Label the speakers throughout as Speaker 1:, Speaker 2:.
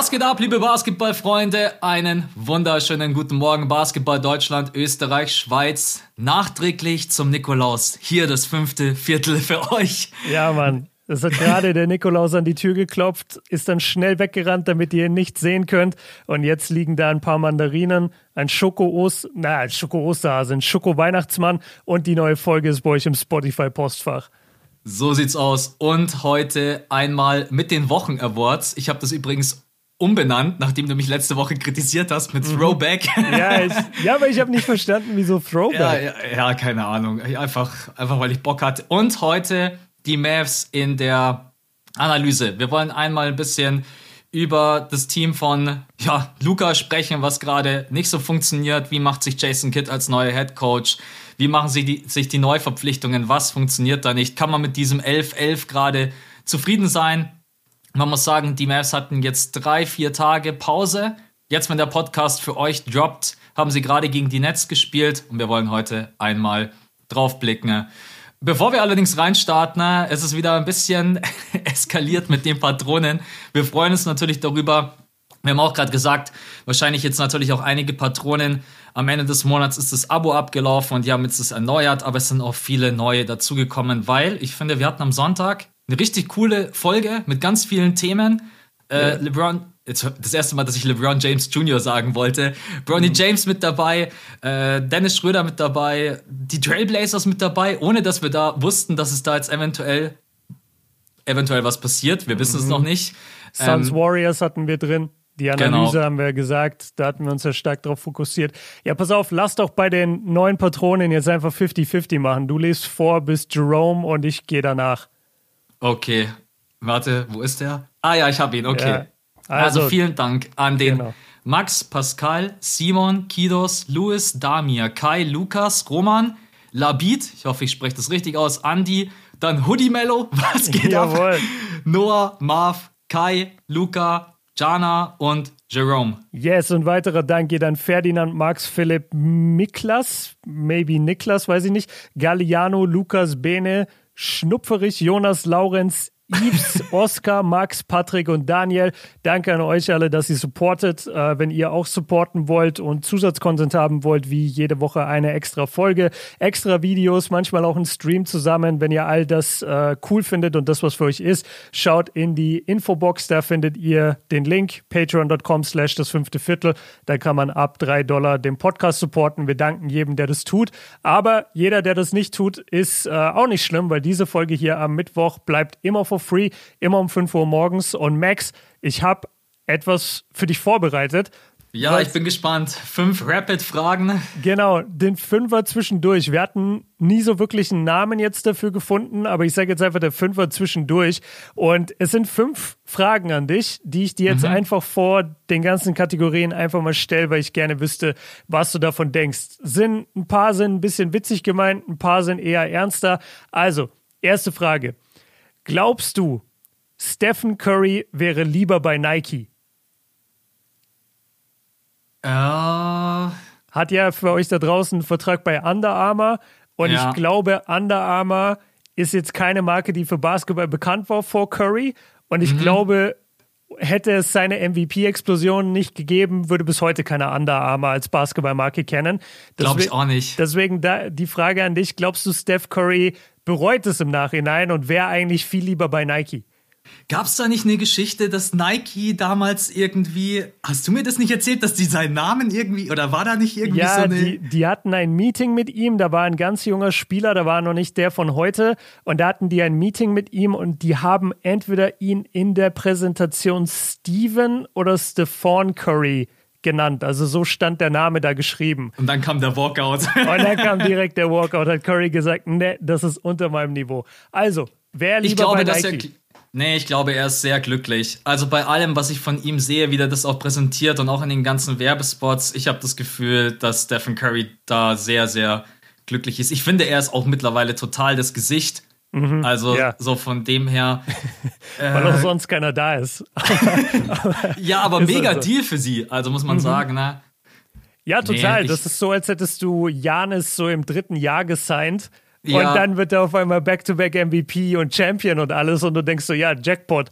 Speaker 1: Was geht ab, liebe Basketballfreunde? Einen wunderschönen guten Morgen, Basketball Deutschland, Österreich, Schweiz. Nachträglich zum Nikolaus. Hier das fünfte Viertel für euch.
Speaker 2: Ja, Mann. Es hat gerade der Nikolaus an die Tür geklopft, ist dann schnell weggerannt, damit ihr ihn nicht sehen könnt. Und jetzt liegen da ein paar Mandarinen, ein Schoko-Ost, na, ein Schoko-Osterhase, ein Schoko-Weihnachtsmann und die neue Folge ist bei euch im Spotify-Postfach.
Speaker 1: So sieht's aus. Und heute einmal mit den Wochen-Awards. Ich habe das übrigens umbenannt, nachdem du mich letzte Woche kritisiert hast mit mhm. Throwback.
Speaker 2: Ja, ich, ja aber ich habe nicht verstanden, wieso Throwback.
Speaker 1: Ja, ja, ja, keine Ahnung. Einfach, einfach weil ich Bock hatte. Und heute die Mavs in der Analyse. Wir wollen einmal ein bisschen über das Team von ja, Luca sprechen, was gerade nicht so funktioniert. Wie macht sich Jason Kidd als neuer Head Coach? Wie machen sie die, sich die Neuverpflichtungen? Was funktioniert da nicht? Kann man mit diesem 11-11 gerade zufrieden sein? Man muss sagen, die Mavs hatten jetzt drei, vier Tage Pause. Jetzt, wenn der Podcast für euch droppt, haben sie gerade gegen die Nets gespielt und wir wollen heute einmal drauf blicken. Bevor wir allerdings reinstarten, es ist wieder ein bisschen eskaliert mit den Patronen. Wir freuen uns natürlich darüber. Wir haben auch gerade gesagt, wahrscheinlich jetzt natürlich auch einige Patronen. Am Ende des Monats ist das Abo abgelaufen und die haben jetzt das erneuert, aber es sind auch viele neue dazugekommen, weil ich finde, wir hatten am Sonntag eine richtig coole Folge mit ganz vielen Themen. Äh, LeBron, jetzt das erste Mal, dass ich LeBron James Jr. sagen wollte. Bronny mhm. James mit dabei, äh, Dennis Schröder mit dabei, die Trailblazers mit dabei, ohne dass wir da wussten, dass es da jetzt eventuell eventuell was passiert. Wir wissen mhm. es noch nicht.
Speaker 2: Suns ähm, Warriors hatten wir drin. Die Analyse genau. haben wir gesagt, da hatten wir uns ja stark darauf fokussiert. Ja, pass auf, lass doch bei den neuen Patronen jetzt einfach 50-50 machen. Du liest vor bis Jerome und ich gehe danach.
Speaker 1: Okay, warte, wo ist der? Ah ja, ich habe ihn, okay. Ja, also, also, vielen Dank an den genau. Max, Pascal, Simon, Kidos, Louis, Damir, Kai, Lukas, Roman, Labid, ich hoffe, ich spreche das richtig aus, Andy, dann Hoodie Mello, was geht Jawohl. ab? Noah, Marv, Kai, Luca, Jana und Jerome.
Speaker 2: Yes, und weiterer Dank geht an Ferdinand, Max, Philipp, Miklas, maybe Niklas, weiß ich nicht, Galliano, Lukas, Bene, Schnupferich, Jonas, Laurenz, Yves, Oscar, Max, Patrick und Daniel. Danke an euch alle, dass ihr supportet. Äh, wenn ihr auch supporten wollt und Zusatzcontent haben wollt, wie jede Woche eine extra Folge, extra Videos, manchmal auch ein Stream zusammen. Wenn ihr all das äh, cool findet und das, was für euch ist, schaut in die Infobox. Da findet ihr den Link patreon.com slash das fünfte Viertel. Da kann man ab drei Dollar den Podcast supporten. Wir danken jedem, der das tut. Aber jeder, der das nicht tut, ist äh, auch nicht schlimm, weil diese Folge hier am Mittwoch bleibt immer vor free, immer um 5 Uhr morgens. Und Max, ich habe etwas für dich vorbereitet.
Speaker 1: Ja, ich bin gespannt. Fünf Rapid-Fragen.
Speaker 2: Genau, den Fünfer zwischendurch. Wir hatten nie so wirklich einen Namen jetzt dafür gefunden, aber ich sage jetzt einfach der Fünfer zwischendurch. Und es sind fünf Fragen an dich, die ich dir jetzt mhm. einfach vor den ganzen Kategorien einfach mal stelle, weil ich gerne wüsste, was du davon denkst. Sind ein paar sind ein bisschen witzig gemeint, ein paar sind eher ernster. Also, erste Frage. Glaubst du, Stephen Curry wäre lieber bei Nike?
Speaker 1: Uh,
Speaker 2: Hat ja für euch da draußen einen Vertrag bei Under Armour. Und ja. ich glaube, Under Armour ist jetzt keine Marke, die für Basketball bekannt war vor Curry. Und ich mhm. glaube, hätte es seine MVP-Explosion nicht gegeben, würde bis heute keiner Under Armour als Basketballmarke kennen.
Speaker 1: Glaube ich auch nicht.
Speaker 2: Deswegen da die Frage an dich: Glaubst du, Steph Curry bereut es im Nachhinein und wäre eigentlich viel lieber bei Nike.
Speaker 1: Gab es da nicht eine Geschichte, dass Nike damals irgendwie, hast du mir das nicht erzählt, dass die seinen Namen irgendwie, oder war da nicht irgendwie
Speaker 2: ja,
Speaker 1: so eine...
Speaker 2: Die, die hatten ein Meeting mit ihm, da war ein ganz junger Spieler, da war noch nicht der von heute, und da hatten die ein Meeting mit ihm und die haben entweder ihn in der Präsentation Steven oder Stephon Curry genannt. Also so stand der Name da geschrieben.
Speaker 1: Und dann kam der Walkout.
Speaker 2: Und dann kam direkt der Walkout, hat Curry gesagt, ne, das ist unter meinem Niveau. Also, wer lieber ich glaube, bei Nike?
Speaker 1: Er, nee, ich glaube, er ist sehr glücklich. Also bei allem, was ich von ihm sehe, wie er das auch präsentiert und auch in den ganzen Werbespots, ich habe das Gefühl, dass Stephen Curry da sehr, sehr glücklich ist. Ich finde, er ist auch mittlerweile total das Gesicht Mhm, also ja. so von dem her.
Speaker 2: Äh, Weil auch sonst keiner da ist.
Speaker 1: ja, aber mega also. Deal für sie, also muss man mhm. sagen, ne?
Speaker 2: Ja, total. Nee, das ist so, als hättest du Janis so im dritten Jahr gesigned. Ja. Und dann wird er auf einmal Back-to-Back -back MVP und Champion und alles und du denkst so, ja, Jackpot.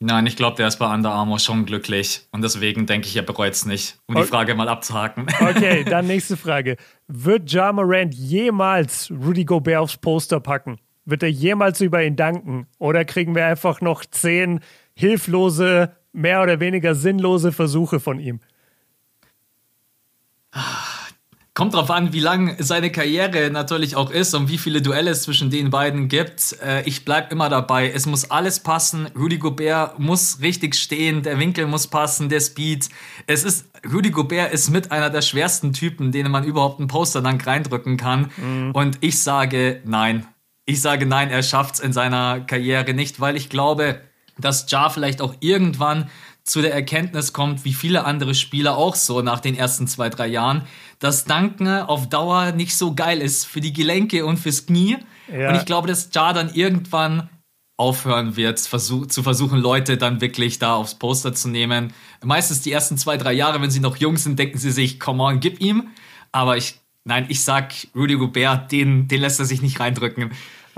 Speaker 1: Nein, ich glaube, der ist bei Under Armour schon glücklich. Und deswegen denke ich, er bereut es nicht, um okay. die Frage mal abzuhaken.
Speaker 2: Okay, dann nächste Frage. Wird Ja Morant jemals Rudy Gobert aufs Poster packen? Wird er jemals über ihn danken? Oder kriegen wir einfach noch zehn hilflose, mehr oder weniger sinnlose Versuche von ihm?
Speaker 1: Kommt drauf an, wie lang seine Karriere natürlich auch ist und wie viele Duelle es zwischen den beiden gibt. Äh, ich bleib immer dabei. Es muss alles passen. Rudy Gobert muss richtig stehen. Der Winkel muss passen. Der Speed. Es ist, Rudy Gobert ist mit einer der schwersten Typen, denen man überhaupt einen Poster dann reindrücken kann. Mhm. Und ich sage nein. Ich sage nein, er schafft's in seiner Karriere nicht, weil ich glaube, dass Ja vielleicht auch irgendwann zu der Erkenntnis kommt, wie viele andere Spieler auch so nach den ersten zwei, drei Jahren, dass Danken auf Dauer nicht so geil ist für die Gelenke und fürs Knie. Ja. Und ich glaube, dass Ja dann irgendwann aufhören wird, zu versuchen, Leute dann wirklich da aufs Poster zu nehmen. Meistens die ersten zwei, drei Jahre, wenn sie noch jung sind, denken sie sich, come on, gib ihm. Aber ich, nein, ich sag, Rudy Gobert, den, den lässt er sich nicht reindrücken.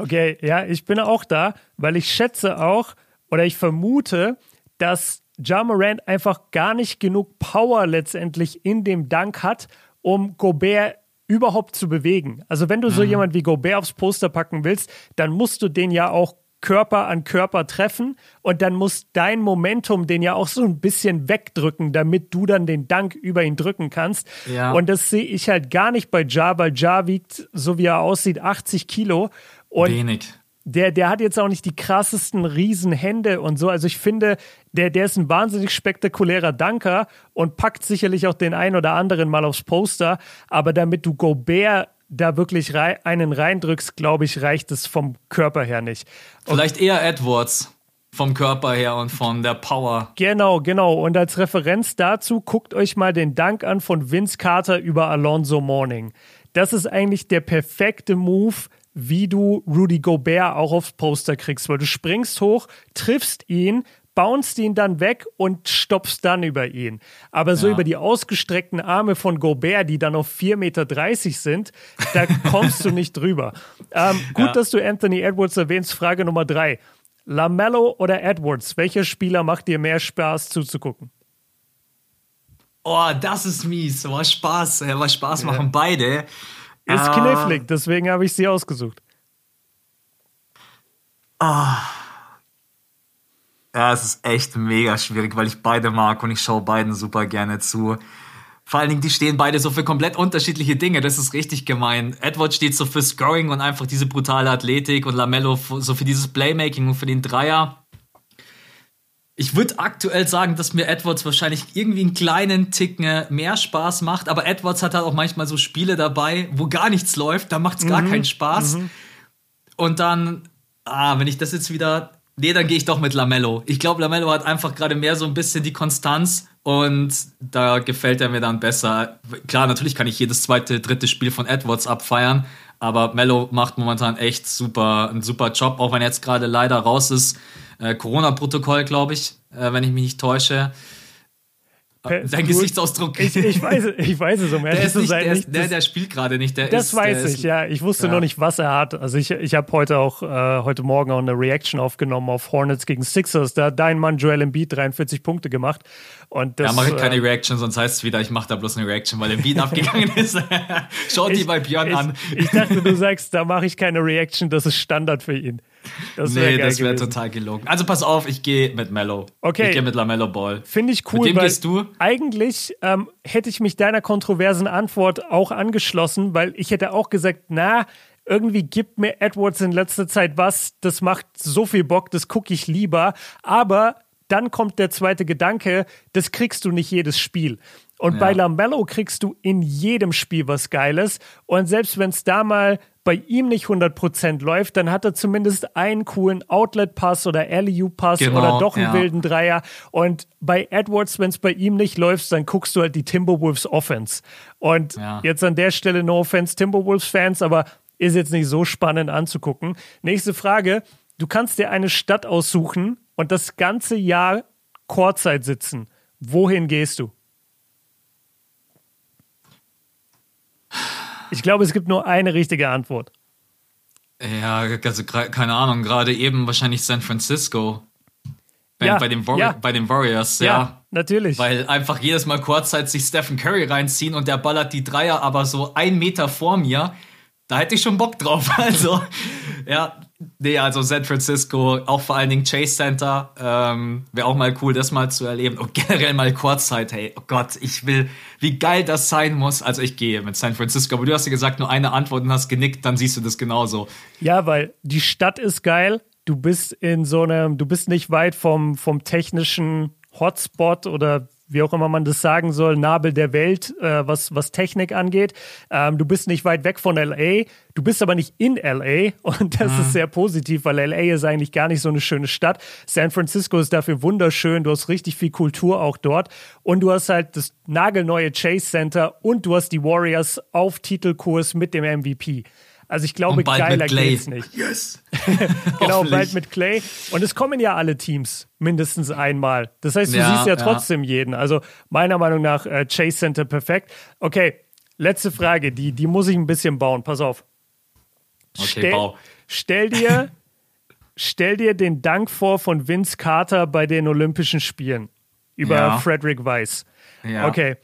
Speaker 2: Okay, ja, ich bin auch da, weil ich schätze auch, oder ich vermute, dass Ja Morant einfach gar nicht genug Power letztendlich in dem Dank hat, um Gobert überhaupt zu bewegen. Also wenn du so mhm. jemand wie Gobert aufs Poster packen willst, dann musst du den ja auch Körper an Körper treffen und dann muss dein Momentum den ja auch so ein bisschen wegdrücken, damit du dann den Dank über ihn drücken kannst. Ja. Und das sehe ich halt gar nicht bei Ja, weil Ja wiegt, so wie er aussieht, 80 Kilo. Und
Speaker 1: Wenig
Speaker 2: der, der hat jetzt auch nicht die krassesten Riesenhände und so. Also ich finde, der, der ist ein wahnsinnig spektakulärer Danker und packt sicherlich auch den einen oder anderen mal aufs Poster. Aber damit du Gobert da wirklich rei einen reindrückst, glaube ich, reicht es vom Körper her nicht.
Speaker 1: Und Vielleicht eher Edwards vom Körper her und von der Power.
Speaker 2: Genau, genau. Und als Referenz dazu guckt euch mal den Dank an von Vince Carter über Alonso Morning. Das ist eigentlich der perfekte Move, wie du Rudy Gobert auch aufs Poster kriegst, weil du springst hoch, triffst ihn, bounst ihn dann weg und stoppst dann über ihn. Aber so ja. über die ausgestreckten Arme von Gobert, die dann auf 4,30 Meter sind, da kommst du nicht drüber. Ähm, gut, ja. dass du Anthony Edwards erwähnst. Frage Nummer drei. Lamello oder Edwards? Welcher Spieler macht dir mehr Spaß zuzugucken?
Speaker 1: Oh, das ist mies. War Spaß. War Spaß machen ja. beide.
Speaker 2: Ist ah. knifflig, deswegen habe ich sie ausgesucht.
Speaker 1: Ah. Ja, es ist echt mega schwierig, weil ich beide mag und ich schaue beiden super gerne zu. Vor allen Dingen, die stehen beide so für komplett unterschiedliche Dinge. Das ist richtig gemein. Edward steht so für Scoring und einfach diese brutale Athletik und Lamello so für dieses Playmaking und für den Dreier. Ich würde aktuell sagen, dass mir Edwards wahrscheinlich irgendwie einen kleinen Ticken mehr Spaß macht, aber Edwards hat halt auch manchmal so Spiele dabei, wo gar nichts läuft, da macht es gar mhm. keinen Spaß. Mhm. Und dann, ah, wenn ich das jetzt wieder. Nee, dann gehe ich doch mit Lamello. Ich glaube, Lamello hat einfach gerade mehr so ein bisschen die Konstanz und da gefällt er mir dann besser. Klar, natürlich kann ich jedes zweite, dritte Spiel von Edwards abfeiern, aber Mello macht momentan echt super, einen super Job, auch wenn er jetzt gerade leider raus ist äh, Corona-Protokoll, glaube ich, äh, wenn ich mich nicht täusche. Per Dein Gesichtsausdruck.
Speaker 2: Ich, ich, weiß, ich weiß es, um ehrlich zu sein.
Speaker 1: Der, nicht, der, der spielt gerade nicht. Der
Speaker 2: das
Speaker 1: ist,
Speaker 2: weiß
Speaker 1: ich,
Speaker 2: ist, ja. Ich wusste ja. noch nicht, was er hat. Also ich, ich habe heute auch, äh, heute Morgen auch eine Reaction aufgenommen auf Hornets gegen Sixers. Da hat dein Mann Joel Embiid 43 Punkte gemacht. Und das,
Speaker 1: ja, mache ich keine äh, Reaction, sonst heißt es wieder, ich mache da bloß eine Reaction, weil Embiid abgegangen ist. Schaut die bei Björn
Speaker 2: ich,
Speaker 1: an.
Speaker 2: Ich dachte, du sagst, da mache ich keine Reaction, das ist Standard für ihn.
Speaker 1: Das nee, das wäre total gelogen. Also pass auf, ich gehe mit Mellow.
Speaker 2: Okay.
Speaker 1: Ich gehe mit Lamello Ball.
Speaker 2: Finde ich cool.
Speaker 1: Mit wem gehst du?
Speaker 2: Eigentlich ähm, hätte ich mich deiner kontroversen Antwort auch angeschlossen, weil ich hätte auch gesagt, na, irgendwie gibt mir Edwards in letzter Zeit was, das macht so viel Bock, das gucke ich lieber. Aber dann kommt der zweite Gedanke, das kriegst du nicht jedes Spiel. Und ja. bei Lamello kriegst du in jedem Spiel was Geiles. Und selbst wenn es da mal bei ihm nicht 100% läuft, dann hat er zumindest einen coolen Outlet-Pass oder LU-Pass genau, oder doch einen ja. wilden Dreier. Und bei Edwards, wenn es bei ihm nicht läuft, dann guckst du halt die Timberwolves Offense. Und ja. jetzt an der Stelle no offense Timberwolves-Fans, aber ist jetzt nicht so spannend anzugucken. Nächste Frage. Du kannst dir eine Stadt aussuchen und das ganze Jahr Chorzeit sitzen. Wohin gehst du? Ich glaube, es gibt nur eine richtige Antwort.
Speaker 1: Ja, also keine Ahnung, gerade eben wahrscheinlich San Francisco. ja, bei, den ja. bei den Warriors, ja. ja.
Speaker 2: Natürlich.
Speaker 1: Weil einfach jedes Mal kurzzeit sich Stephen Curry reinziehen und der ballert die Dreier aber so ein Meter vor mir. Da hätte ich schon Bock drauf. Also, ja, nee, also San Francisco, auch vor allen Dingen Chase Center, ähm, wäre auch mal cool, das mal zu erleben. Und generell mal Kurzzeit, hey, oh Gott, ich will, wie geil das sein muss. Also ich gehe mit San Francisco, aber du hast ja gesagt, nur eine Antwort und hast genickt, dann siehst du das genauso.
Speaker 2: Ja, weil die Stadt ist geil, du bist in so einem, du bist nicht weit vom, vom technischen Hotspot oder wie auch immer man das sagen soll, Nabel der Welt, äh, was, was Technik angeht. Ähm, du bist nicht weit weg von LA, du bist aber nicht in LA und das mhm. ist sehr positiv, weil LA ist eigentlich gar nicht so eine schöne Stadt. San Francisco ist dafür wunderschön, du hast richtig viel Kultur auch dort und du hast halt das nagelneue Chase Center und du hast die Warriors auf Titelkurs mit dem MVP. Also ich glaube, geiler geht's nicht.
Speaker 1: Yes.
Speaker 2: genau, bald mit Clay. Und es kommen ja alle Teams mindestens einmal. Das heißt, du ja, siehst ja trotzdem ja. jeden. Also meiner Meinung nach äh, Chase Center perfekt. Okay, letzte Frage, die, die muss ich ein bisschen bauen. Pass auf.
Speaker 1: Okay, stell, bau.
Speaker 2: Stell dir, stell dir den Dank vor von Vince Carter bei den Olympischen Spielen über ja. Frederick Weiss. Ja. Okay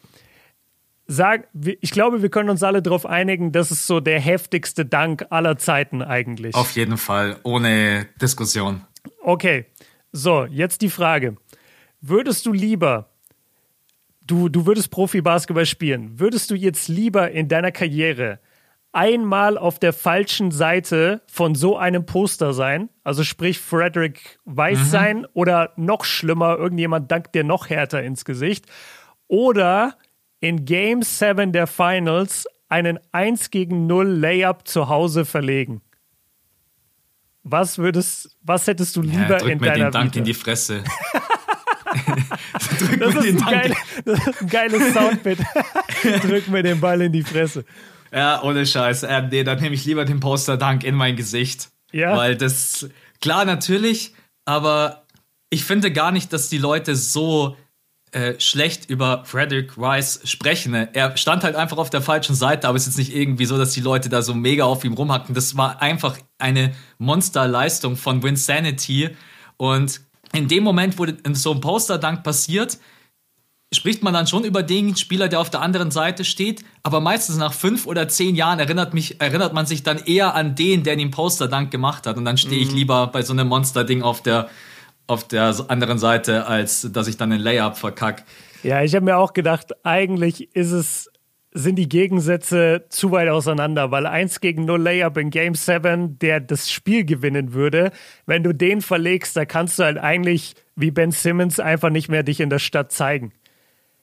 Speaker 2: sag, ich glaube, wir können uns alle darauf einigen, das ist so der heftigste Dank aller Zeiten eigentlich.
Speaker 1: Auf jeden Fall, ohne Diskussion.
Speaker 2: Okay, so, jetzt die Frage. Würdest du lieber, du, du würdest Profi-Basketball spielen, würdest du jetzt lieber in deiner Karriere einmal auf der falschen Seite von so einem Poster sein, also sprich Frederick Weiss mhm. sein oder noch schlimmer, irgendjemand dankt dir noch härter ins Gesicht oder in Game 7 der Finals einen 1 gegen 0 Layup zu Hause verlegen. Was würdest, was hättest du lieber ja, in mir deiner
Speaker 1: den Dank Vita? in die Fresse.
Speaker 2: das, ist geil, das, ist ein geiles Soundbit. drück mir den Ball in die Fresse.
Speaker 1: Ja, ohne Scheiß. Äh, nee, dann nehme ich lieber den Poster Dank in mein Gesicht. Ja. Weil das, klar, natürlich, aber ich finde gar nicht, dass die Leute so äh, schlecht über Frederick Rice sprechen. Ne? Er stand halt einfach auf der falschen Seite, aber es ist jetzt nicht irgendwie so, dass die Leute da so mega auf ihm rumhacken. Das war einfach eine Monsterleistung von Winsanity. Und in dem Moment, wo so ein Poster-Dank passiert, spricht man dann schon über den Spieler, der auf der anderen Seite steht, aber meistens nach fünf oder zehn Jahren erinnert, mich, erinnert man sich dann eher an den, der den Poster-Dank gemacht hat. Und dann stehe ich mhm. lieber bei so einem Monster-Ding auf der auf der anderen Seite, als dass ich dann den Layup verkack.
Speaker 2: Ja, ich habe mir auch gedacht, eigentlich ist es, sind die Gegensätze zu weit auseinander, weil 1 gegen 0 Layup in Game 7, der das Spiel gewinnen würde, wenn du den verlegst, da kannst du halt eigentlich wie Ben Simmons einfach nicht mehr dich in der Stadt zeigen.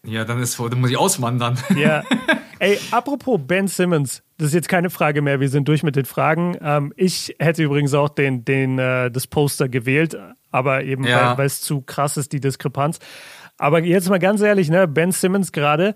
Speaker 1: Ja, dann ist dann muss ich auswandern.
Speaker 2: Ja. Ey, apropos Ben Simmons, das ist jetzt keine Frage mehr, wir sind durch mit den Fragen. Ähm, ich hätte übrigens auch den, den, äh, das Poster gewählt, aber eben ja. weil es zu krass ist, die Diskrepanz. Aber jetzt mal ganz ehrlich, ne, Ben Simmons gerade,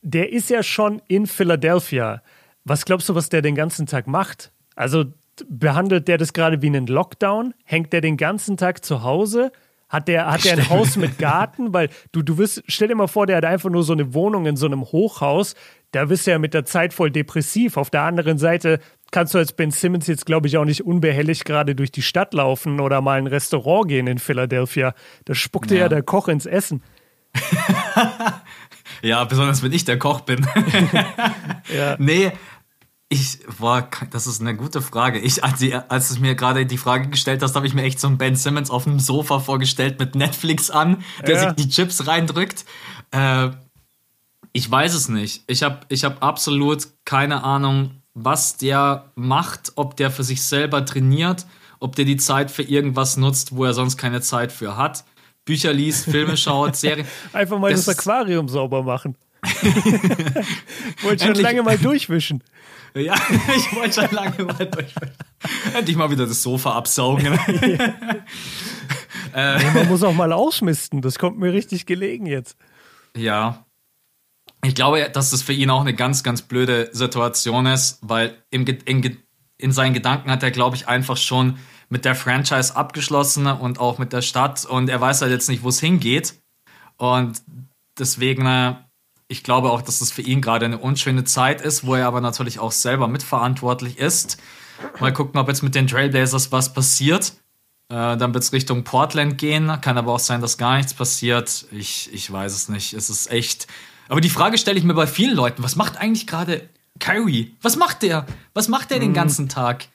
Speaker 2: der ist ja schon in Philadelphia. Was glaubst du, was der den ganzen Tag macht? Also behandelt der das gerade wie einen Lockdown? Hängt der den ganzen Tag zu Hause? Hat der, hat der ein Haus mit Garten? Weil du, du wirst, stell dir mal vor, der hat einfach nur so eine Wohnung in so einem Hochhaus. Da wirst du ja mit der Zeit voll depressiv. Auf der anderen Seite kannst du als Ben Simmons jetzt, glaube ich, auch nicht unbehelligt gerade durch die Stadt laufen oder mal in ein Restaurant gehen in Philadelphia. Da spuckt ja. ja der Koch ins Essen.
Speaker 1: ja, besonders wenn ich der Koch bin. ja. Nee, ich war, das ist eine gute Frage. Ich, als, die, als du mir gerade die Frage gestellt hast, habe ich mir echt so einen Ben Simmons auf dem Sofa vorgestellt mit Netflix an, der ja. sich die Chips reindrückt. Äh, ich weiß es nicht. Ich habe ich hab absolut keine Ahnung, was der macht, ob der für sich selber trainiert, ob der die Zeit für irgendwas nutzt, wo er sonst keine Zeit für hat. Bücher liest, Filme schaut, Serien.
Speaker 2: Einfach mal das, das Aquarium sauber machen. Wollte schon lange mal durchwischen.
Speaker 1: Ja, ich wollte schon lange mal durchwischen. Endlich mal wieder das Sofa absaugen.
Speaker 2: äh, nee, man muss auch mal ausmisten. Das kommt mir richtig gelegen jetzt.
Speaker 1: Ja. Ich glaube, dass das für ihn auch eine ganz, ganz blöde Situation ist, weil im, in, in seinen Gedanken hat er, glaube ich, einfach schon mit der Franchise abgeschlossen und auch mit der Stadt und er weiß halt jetzt nicht, wo es hingeht. Und deswegen äh, ich glaube auch, dass das für ihn gerade eine unschöne Zeit ist, wo er aber natürlich auch selber mitverantwortlich ist. Mal gucken, ob jetzt mit den Trailblazers was passiert. Äh, dann wird es Richtung Portland gehen. Kann aber auch sein, dass gar nichts passiert. Ich, ich weiß es nicht. Es ist echt. Aber die Frage stelle ich mir bei vielen Leuten: Was macht eigentlich gerade Kyrie? Was macht der? Was macht der den mhm. ganzen Tag?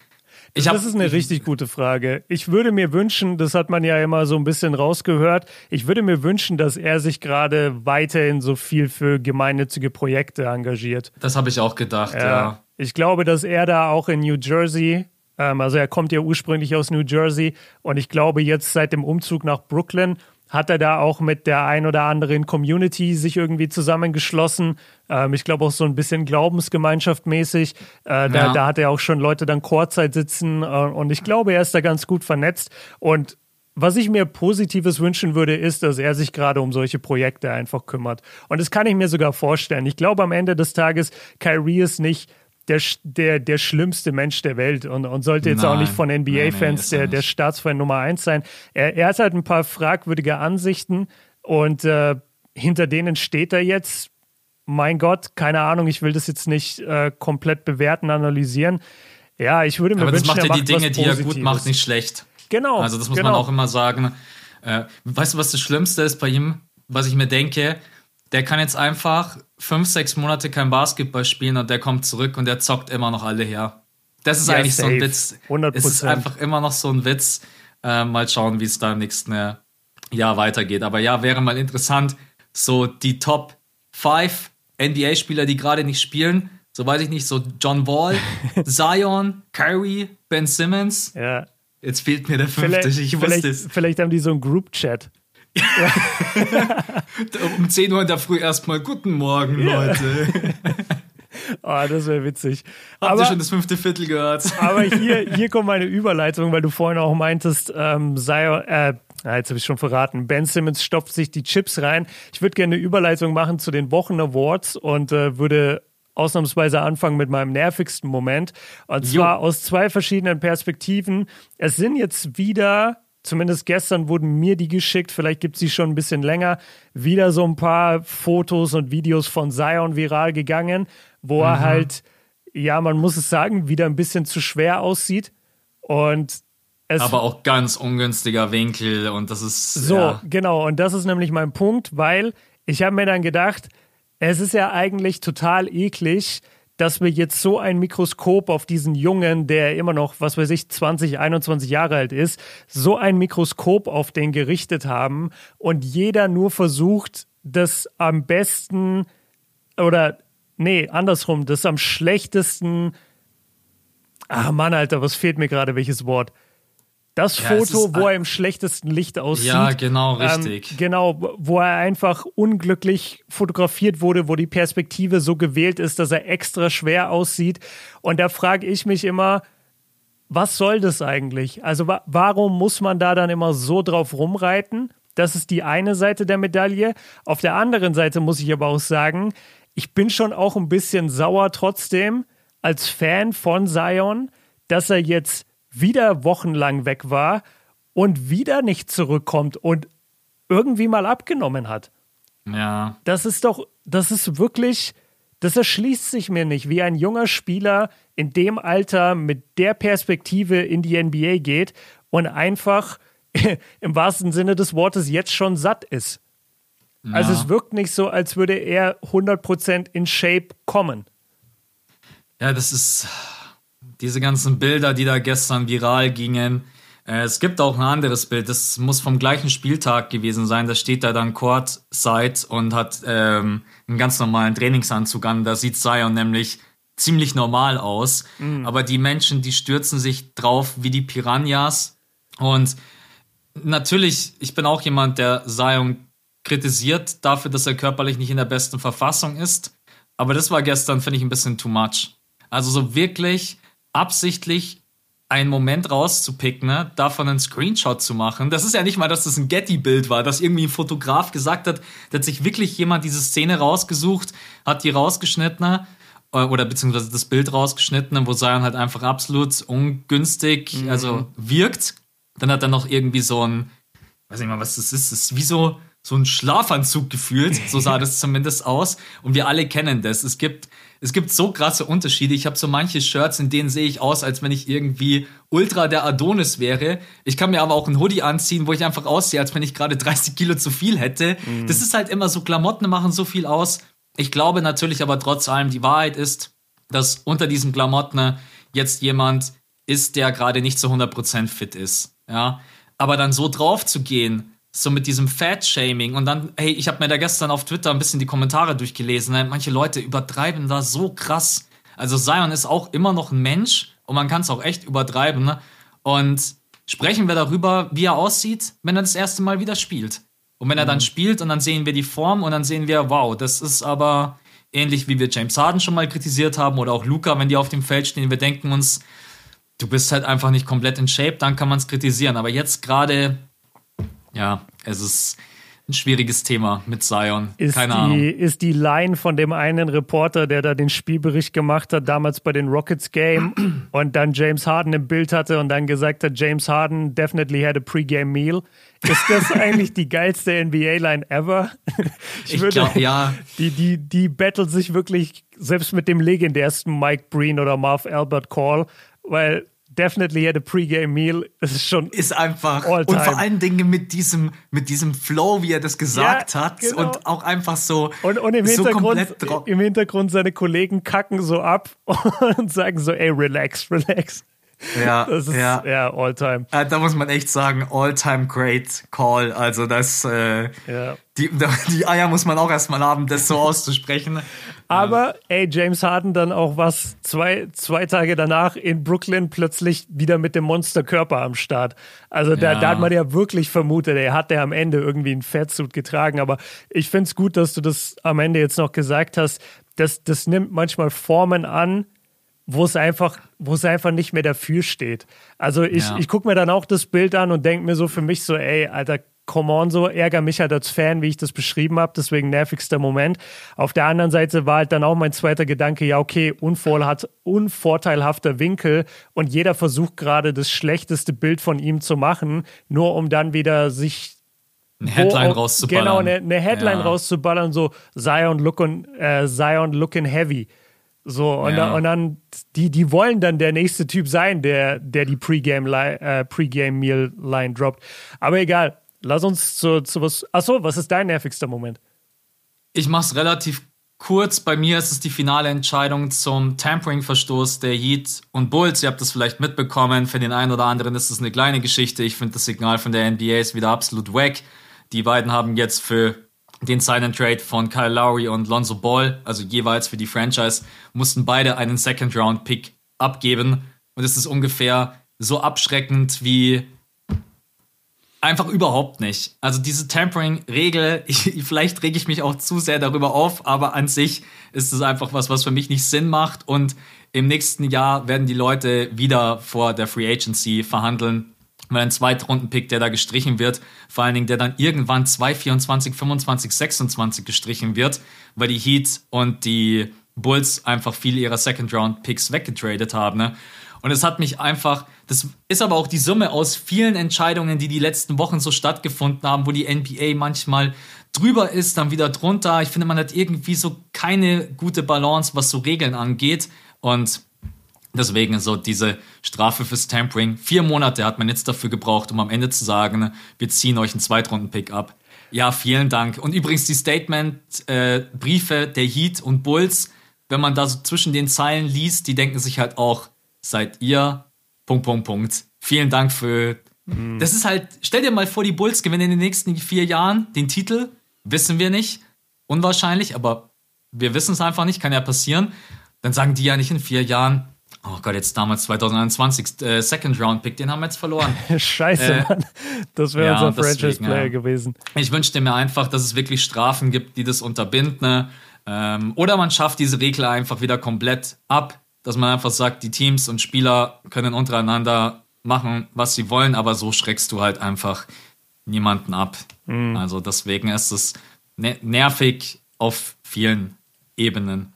Speaker 2: Ich das ist eine richtig gute Frage. Ich würde mir wünschen, das hat man ja immer so ein bisschen rausgehört, ich würde mir wünschen, dass er sich gerade weiterhin so viel für gemeinnützige Projekte engagiert.
Speaker 1: Das habe ich auch gedacht, ja. ja.
Speaker 2: Ich glaube, dass er da auch in New Jersey, ähm, also er kommt ja ursprünglich aus New Jersey und ich glaube jetzt seit dem Umzug nach Brooklyn hat er da auch mit der ein oder anderen Community sich irgendwie zusammengeschlossen. Ähm, ich glaube auch so ein bisschen Glaubensgemeinschaft mäßig. Äh, da, ja. da, hat er auch schon Leute dann Chorzeit sitzen äh, und ich glaube, er ist da ganz gut vernetzt. Und was ich mir Positives wünschen würde, ist, dass er sich gerade um solche Projekte einfach kümmert. Und das kann ich mir sogar vorstellen. Ich glaube, am Ende des Tages, Kyrie ist nicht der, der, der schlimmste Mensch der Welt und, und sollte jetzt nein, auch nicht von NBA-Fans der, der Staatsfeind Nummer eins sein. Er, er hat halt ein paar fragwürdige Ansichten und äh, hinter denen steht er jetzt. Mein Gott, keine Ahnung, ich will das jetzt nicht äh, komplett bewerten, analysieren. Ja, ich würde mir Aber wünschen,
Speaker 1: das macht ja die Dinge, die er gut macht, nicht schlecht.
Speaker 2: Genau.
Speaker 1: Also das muss
Speaker 2: genau.
Speaker 1: man auch immer sagen. Äh, weißt du, was das Schlimmste ist bei ihm? Was ich mir denke, der kann jetzt einfach fünf, sechs Monate kein Basketball spielen und der kommt zurück und der zockt immer noch alle her. Das ist ja, eigentlich safe. so ein Witz. 100%. Es ist einfach immer noch so ein Witz. Äh, mal schauen, wie es da im nächsten äh, Jahr weitergeht. Aber ja, wäre mal interessant, so die Top 5 NBA-Spieler, die gerade nicht spielen. So weiß ich nicht, so John Wall, Zion, Kyrie, Ben Simmons.
Speaker 2: Ja.
Speaker 1: Jetzt fehlt mir der fünfte.
Speaker 2: Vielleicht,
Speaker 1: ich
Speaker 2: wusste es. Vielleicht haben die so einen Group-Chat.
Speaker 1: um 10 Uhr in der Früh erstmal Guten Morgen, Leute.
Speaker 2: Oh, das wäre witzig.
Speaker 1: Habt aber, ihr schon das fünfte Viertel gehört?
Speaker 2: aber hier, hier kommt meine Überleitung, weil du vorhin auch meintest, ähm, sei, äh, jetzt habe ich schon verraten, Ben Simmons stopft sich die Chips rein. Ich würde gerne eine Überleitung machen zu den Wochen Awards und äh, würde ausnahmsweise anfangen mit meinem nervigsten Moment. Und zwar jo. aus zwei verschiedenen Perspektiven. Es sind jetzt wieder zumindest gestern wurden mir die geschickt, vielleicht gibt es sie schon ein bisschen länger, wieder so ein paar Fotos und Videos von Zion viral gegangen, wo mhm. er halt, ja, man muss es sagen, wieder ein bisschen zu schwer aussieht. Und es
Speaker 1: aber auch ganz ungünstiger Winkel und das ist.
Speaker 2: So, ja. genau. Und das ist nämlich mein Punkt, weil ich habe mir dann gedacht, es ist ja eigentlich total eklig, dass wir jetzt so ein Mikroskop auf diesen Jungen, der immer noch, was weiß ich, 20, 21 Jahre alt ist, so ein Mikroskop auf den gerichtet haben und jeder nur versucht, das am besten oder nee, andersrum, das am schlechtesten. Ah Mann, Alter, was fehlt mir gerade, welches Wort? Das ja, Foto, wo er im schlechtesten Licht aussieht.
Speaker 1: Ja, genau, ähm, richtig.
Speaker 2: Ähm, genau, wo er einfach unglücklich fotografiert wurde, wo die Perspektive so gewählt ist, dass er extra schwer aussieht. Und da frage ich mich immer, was soll das eigentlich? Also wa warum muss man da dann immer so drauf rumreiten? Das ist die eine Seite der Medaille. Auf der anderen Seite muss ich aber auch sagen, ich bin schon auch ein bisschen sauer trotzdem als Fan von Zion, dass er jetzt wieder wochenlang weg war und wieder nicht zurückkommt und irgendwie mal abgenommen hat.
Speaker 1: Ja.
Speaker 2: Das ist doch, das ist wirklich, das erschließt sich mir nicht, wie ein junger Spieler in dem Alter mit der Perspektive in die NBA geht und einfach im wahrsten Sinne des Wortes jetzt schon satt ist. Ja. Also es wirkt nicht so, als würde er 100% in Shape kommen.
Speaker 1: Ja, das ist, diese ganzen Bilder, die da gestern viral gingen. Äh, es gibt auch ein anderes Bild, das muss vom gleichen Spieltag gewesen sein. Da steht da dann Courtside und hat ähm, einen ganz normalen Trainingsanzug an. Da sieht Zion nämlich ziemlich normal aus. Mhm. Aber die Menschen, die stürzen sich drauf wie die Piranhas. Und natürlich, ich bin auch jemand, der Zion kritisiert dafür, dass er körperlich nicht in der besten Verfassung ist. Aber das war gestern, finde ich, ein bisschen too much. Also so wirklich absichtlich einen Moment rauszupicken, ne, davon einen Screenshot zu machen. Das ist ja nicht mal, dass das ein Getty-Bild war, dass irgendwie ein Fotograf gesagt hat, da hat sich wirklich jemand diese Szene rausgesucht, hat die rausgeschnitten äh, oder beziehungsweise das Bild rausgeschnitten, wo Zion halt einfach absolut ungünstig, mhm. also wirkt. Dann hat er noch irgendwie so ein, weiß nicht mal, was das ist, das ist wie so, so ein Schlafanzug gefühlt. So sah das zumindest aus. Und wir alle kennen das. Es gibt, es gibt so krasse Unterschiede. Ich habe so manche Shirts, in denen sehe ich aus, als wenn ich irgendwie ultra der Adonis wäre. Ich kann mir aber auch ein Hoodie anziehen, wo ich einfach aussehe, als wenn ich gerade 30 Kilo zu viel hätte. Mhm. Das ist halt immer so, Klamotten machen so viel aus. Ich glaube natürlich aber trotz allem, die Wahrheit ist, dass unter diesen Klamotten jetzt jemand ist, der gerade nicht zu 100% fit ist. Ja, aber dann so drauf zu gehen, so mit diesem Fat-Shaming und dann, hey, ich habe mir da gestern auf Twitter ein bisschen die Kommentare durchgelesen. Ne? Manche Leute übertreiben da so krass. Also Zion ist auch immer noch ein Mensch und man kann es auch echt übertreiben. Ne? Und sprechen wir darüber, wie er aussieht, wenn er das erste Mal wieder spielt. Und wenn er dann mhm. spielt und dann sehen wir die Form und dann sehen wir, wow, das ist aber ähnlich wie wir James Harden schon mal kritisiert haben oder auch Luca, wenn die auf dem Feld stehen, wir denken uns, du bist halt einfach nicht komplett in Shape, dann kann man es kritisieren. Aber jetzt gerade ja, es ist ein schwieriges Thema mit Zion.
Speaker 2: Ist
Speaker 1: Keine
Speaker 2: die,
Speaker 1: Ahnung.
Speaker 2: Ist die Line von dem einen Reporter, der da den Spielbericht gemacht hat, damals bei den Rockets Game und dann James Harden im Bild hatte und dann gesagt hat, James Harden definitely had a pregame meal. Ist das eigentlich die geilste NBA-Line ever?
Speaker 1: Ich, ich glaube, ja.
Speaker 2: Die, die, die battelt sich wirklich selbst mit dem legendärsten Mike Breen oder Marv Albert Call, weil definitely had a pre-game meal. Es ist schon.
Speaker 1: Ist einfach. Und vor allen Dingen mit diesem, mit diesem Flow, wie er das gesagt ja, hat. Genau. Und auch einfach so.
Speaker 2: Und, und im, so Hintergrund, im Hintergrund seine Kollegen kacken so ab und sagen so, ey, relax, relax.
Speaker 1: Ja, das ist, ja,
Speaker 2: ja all-time.
Speaker 1: Äh, da muss man echt sagen, all-time great call. Also das, äh, ja. die, die Eier muss man auch erstmal haben, das so auszusprechen.
Speaker 2: Aber, ey, James Harden dann auch was zwei, zwei Tage danach in Brooklyn plötzlich wieder mit dem Monsterkörper am Start. Also da, ja. da hat man ja wirklich vermutet, er hat ja am Ende irgendwie einen Fettsuit getragen. Aber ich finde es gut, dass du das am Ende jetzt noch gesagt hast. Das, das nimmt manchmal Formen an, wo es einfach, wo es einfach nicht mehr dafür steht. Also ich, ja. ich gucke mir dann auch das Bild an und denke mir so für mich so, ey, Alter, come on, so ärger mich halt als Fan, wie ich das beschrieben habe, deswegen nervigster Moment. Auf der anderen Seite war halt dann auch mein zweiter Gedanke, ja, okay, unvorteil, unvorteilhafter Winkel und jeder versucht gerade das schlechteste Bild von ihm zu machen, nur um dann wieder sich
Speaker 1: eine Headline wo, rauszuballern.
Speaker 2: Genau, eine, eine Headline ja. rauszuballern, so Zion looking, äh, Zion looking heavy. So, und, ja. dann, und dann, die, die wollen dann der nächste Typ sein, der, der die Pre-Game äh, Pre droppt. Aber egal, lass uns zu, zu was. Achso, was ist dein nervigster Moment?
Speaker 1: Ich mach's relativ kurz. Bei mir ist es die finale Entscheidung zum Tampering-Verstoß der Heat und Bulls. Ihr habt das vielleicht mitbekommen. Für den einen oder anderen ist es eine kleine Geschichte. Ich finde das Signal von der NBA ist wieder absolut wack. Die beiden haben jetzt für den Sign and Trade von Kyle Lowry und Lonzo Ball, also jeweils für die Franchise, mussten beide einen Second Round Pick abgeben. Und es ist ungefähr so abschreckend wie einfach überhaupt nicht. Also diese Tampering-Regel, vielleicht rege ich mich auch zu sehr darüber auf, aber an sich ist es einfach was, was für mich nicht Sinn macht. Und im nächsten Jahr werden die Leute wieder vor der Free Agency verhandeln ein Zweitrunden-Pick, der da gestrichen wird, vor allen Dingen der dann irgendwann 224, 25, 26 gestrichen wird, weil die Heat und die Bulls einfach viele ihrer Second-Round-Picks weggetradet haben. Ne? Und es hat mich einfach, das ist aber auch die Summe aus vielen Entscheidungen, die die letzten Wochen so stattgefunden haben, wo die NBA manchmal drüber ist, dann wieder drunter. Ich finde, man hat irgendwie so keine gute Balance, was so Regeln angeht. Und Deswegen so diese Strafe fürs Tampering. Vier Monate hat man jetzt dafür gebraucht, um am Ende zu sagen, wir ziehen euch einen Zweitrunden-Pick ab. Ja, vielen Dank. Und übrigens die Statement-Briefe äh, der Heat und Bulls, wenn man da so zwischen den Zeilen liest, die denken sich halt auch, seid ihr, Punkt, Punkt, Punkt. Vielen Dank für. Mhm. Das ist halt, stell dir mal vor, die Bulls gewinnen in den nächsten vier Jahren den Titel. Wissen wir nicht. Unwahrscheinlich, aber wir wissen es einfach nicht, kann ja passieren. Dann sagen die ja nicht in vier Jahren, Oh Gott, jetzt damals 2021, äh, Second Round Pick, den haben wir jetzt verloren.
Speaker 2: Scheiße, äh, Mann. Das wäre ja, unser Franchise-Player ja. gewesen.
Speaker 1: Ich wünschte mir einfach, dass es wirklich Strafen gibt, die das unterbinden. Ne? Ähm, oder man schafft diese Regel einfach wieder komplett ab, dass man einfach sagt, die Teams und Spieler können untereinander machen, was sie wollen, aber so schreckst du halt einfach niemanden ab. Mhm. Also deswegen ist es ne nervig auf vielen Ebenen.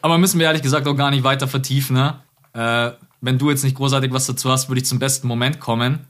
Speaker 1: Aber müssen wir ehrlich gesagt auch gar nicht weiter vertiefen, ne? Äh, wenn du jetzt nicht großartig was dazu hast, würde ich zum besten Moment kommen.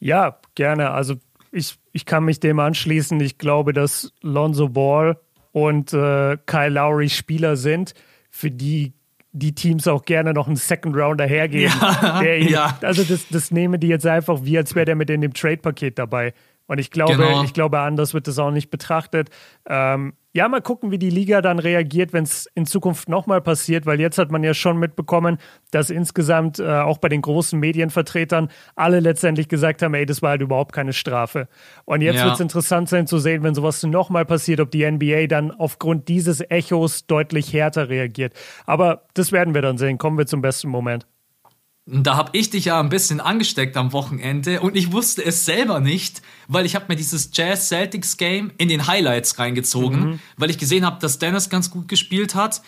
Speaker 2: Ja, gerne. Also ich, ich kann mich dem anschließen. Ich glaube, dass Lonzo Ball und äh, Kyle Lowry Spieler sind, für die die Teams auch gerne noch einen Second Rounder hergeben. Ja, ihn, ja. Also das, das nehmen die jetzt einfach wie, als wäre der mit in dem Trade-Paket dabei. Und ich glaube, genau. ich glaube, anders wird das auch nicht betrachtet. Ähm, ja, mal gucken, wie die Liga dann reagiert, wenn es in Zukunft nochmal passiert, weil jetzt hat man ja schon mitbekommen, dass insgesamt äh, auch bei den großen Medienvertretern alle letztendlich gesagt haben, ey, das war halt überhaupt keine Strafe. Und jetzt ja. wird es interessant sein zu sehen, wenn sowas nochmal passiert, ob die NBA dann aufgrund dieses Echos deutlich härter reagiert. Aber das werden wir dann sehen. Kommen wir zum besten Moment.
Speaker 1: Da habe ich dich ja ein bisschen angesteckt am Wochenende und ich wusste es selber nicht, weil ich habe mir dieses Jazz Celtics Game in den Highlights reingezogen, mhm. weil ich gesehen habe, dass Dennis ganz gut gespielt hat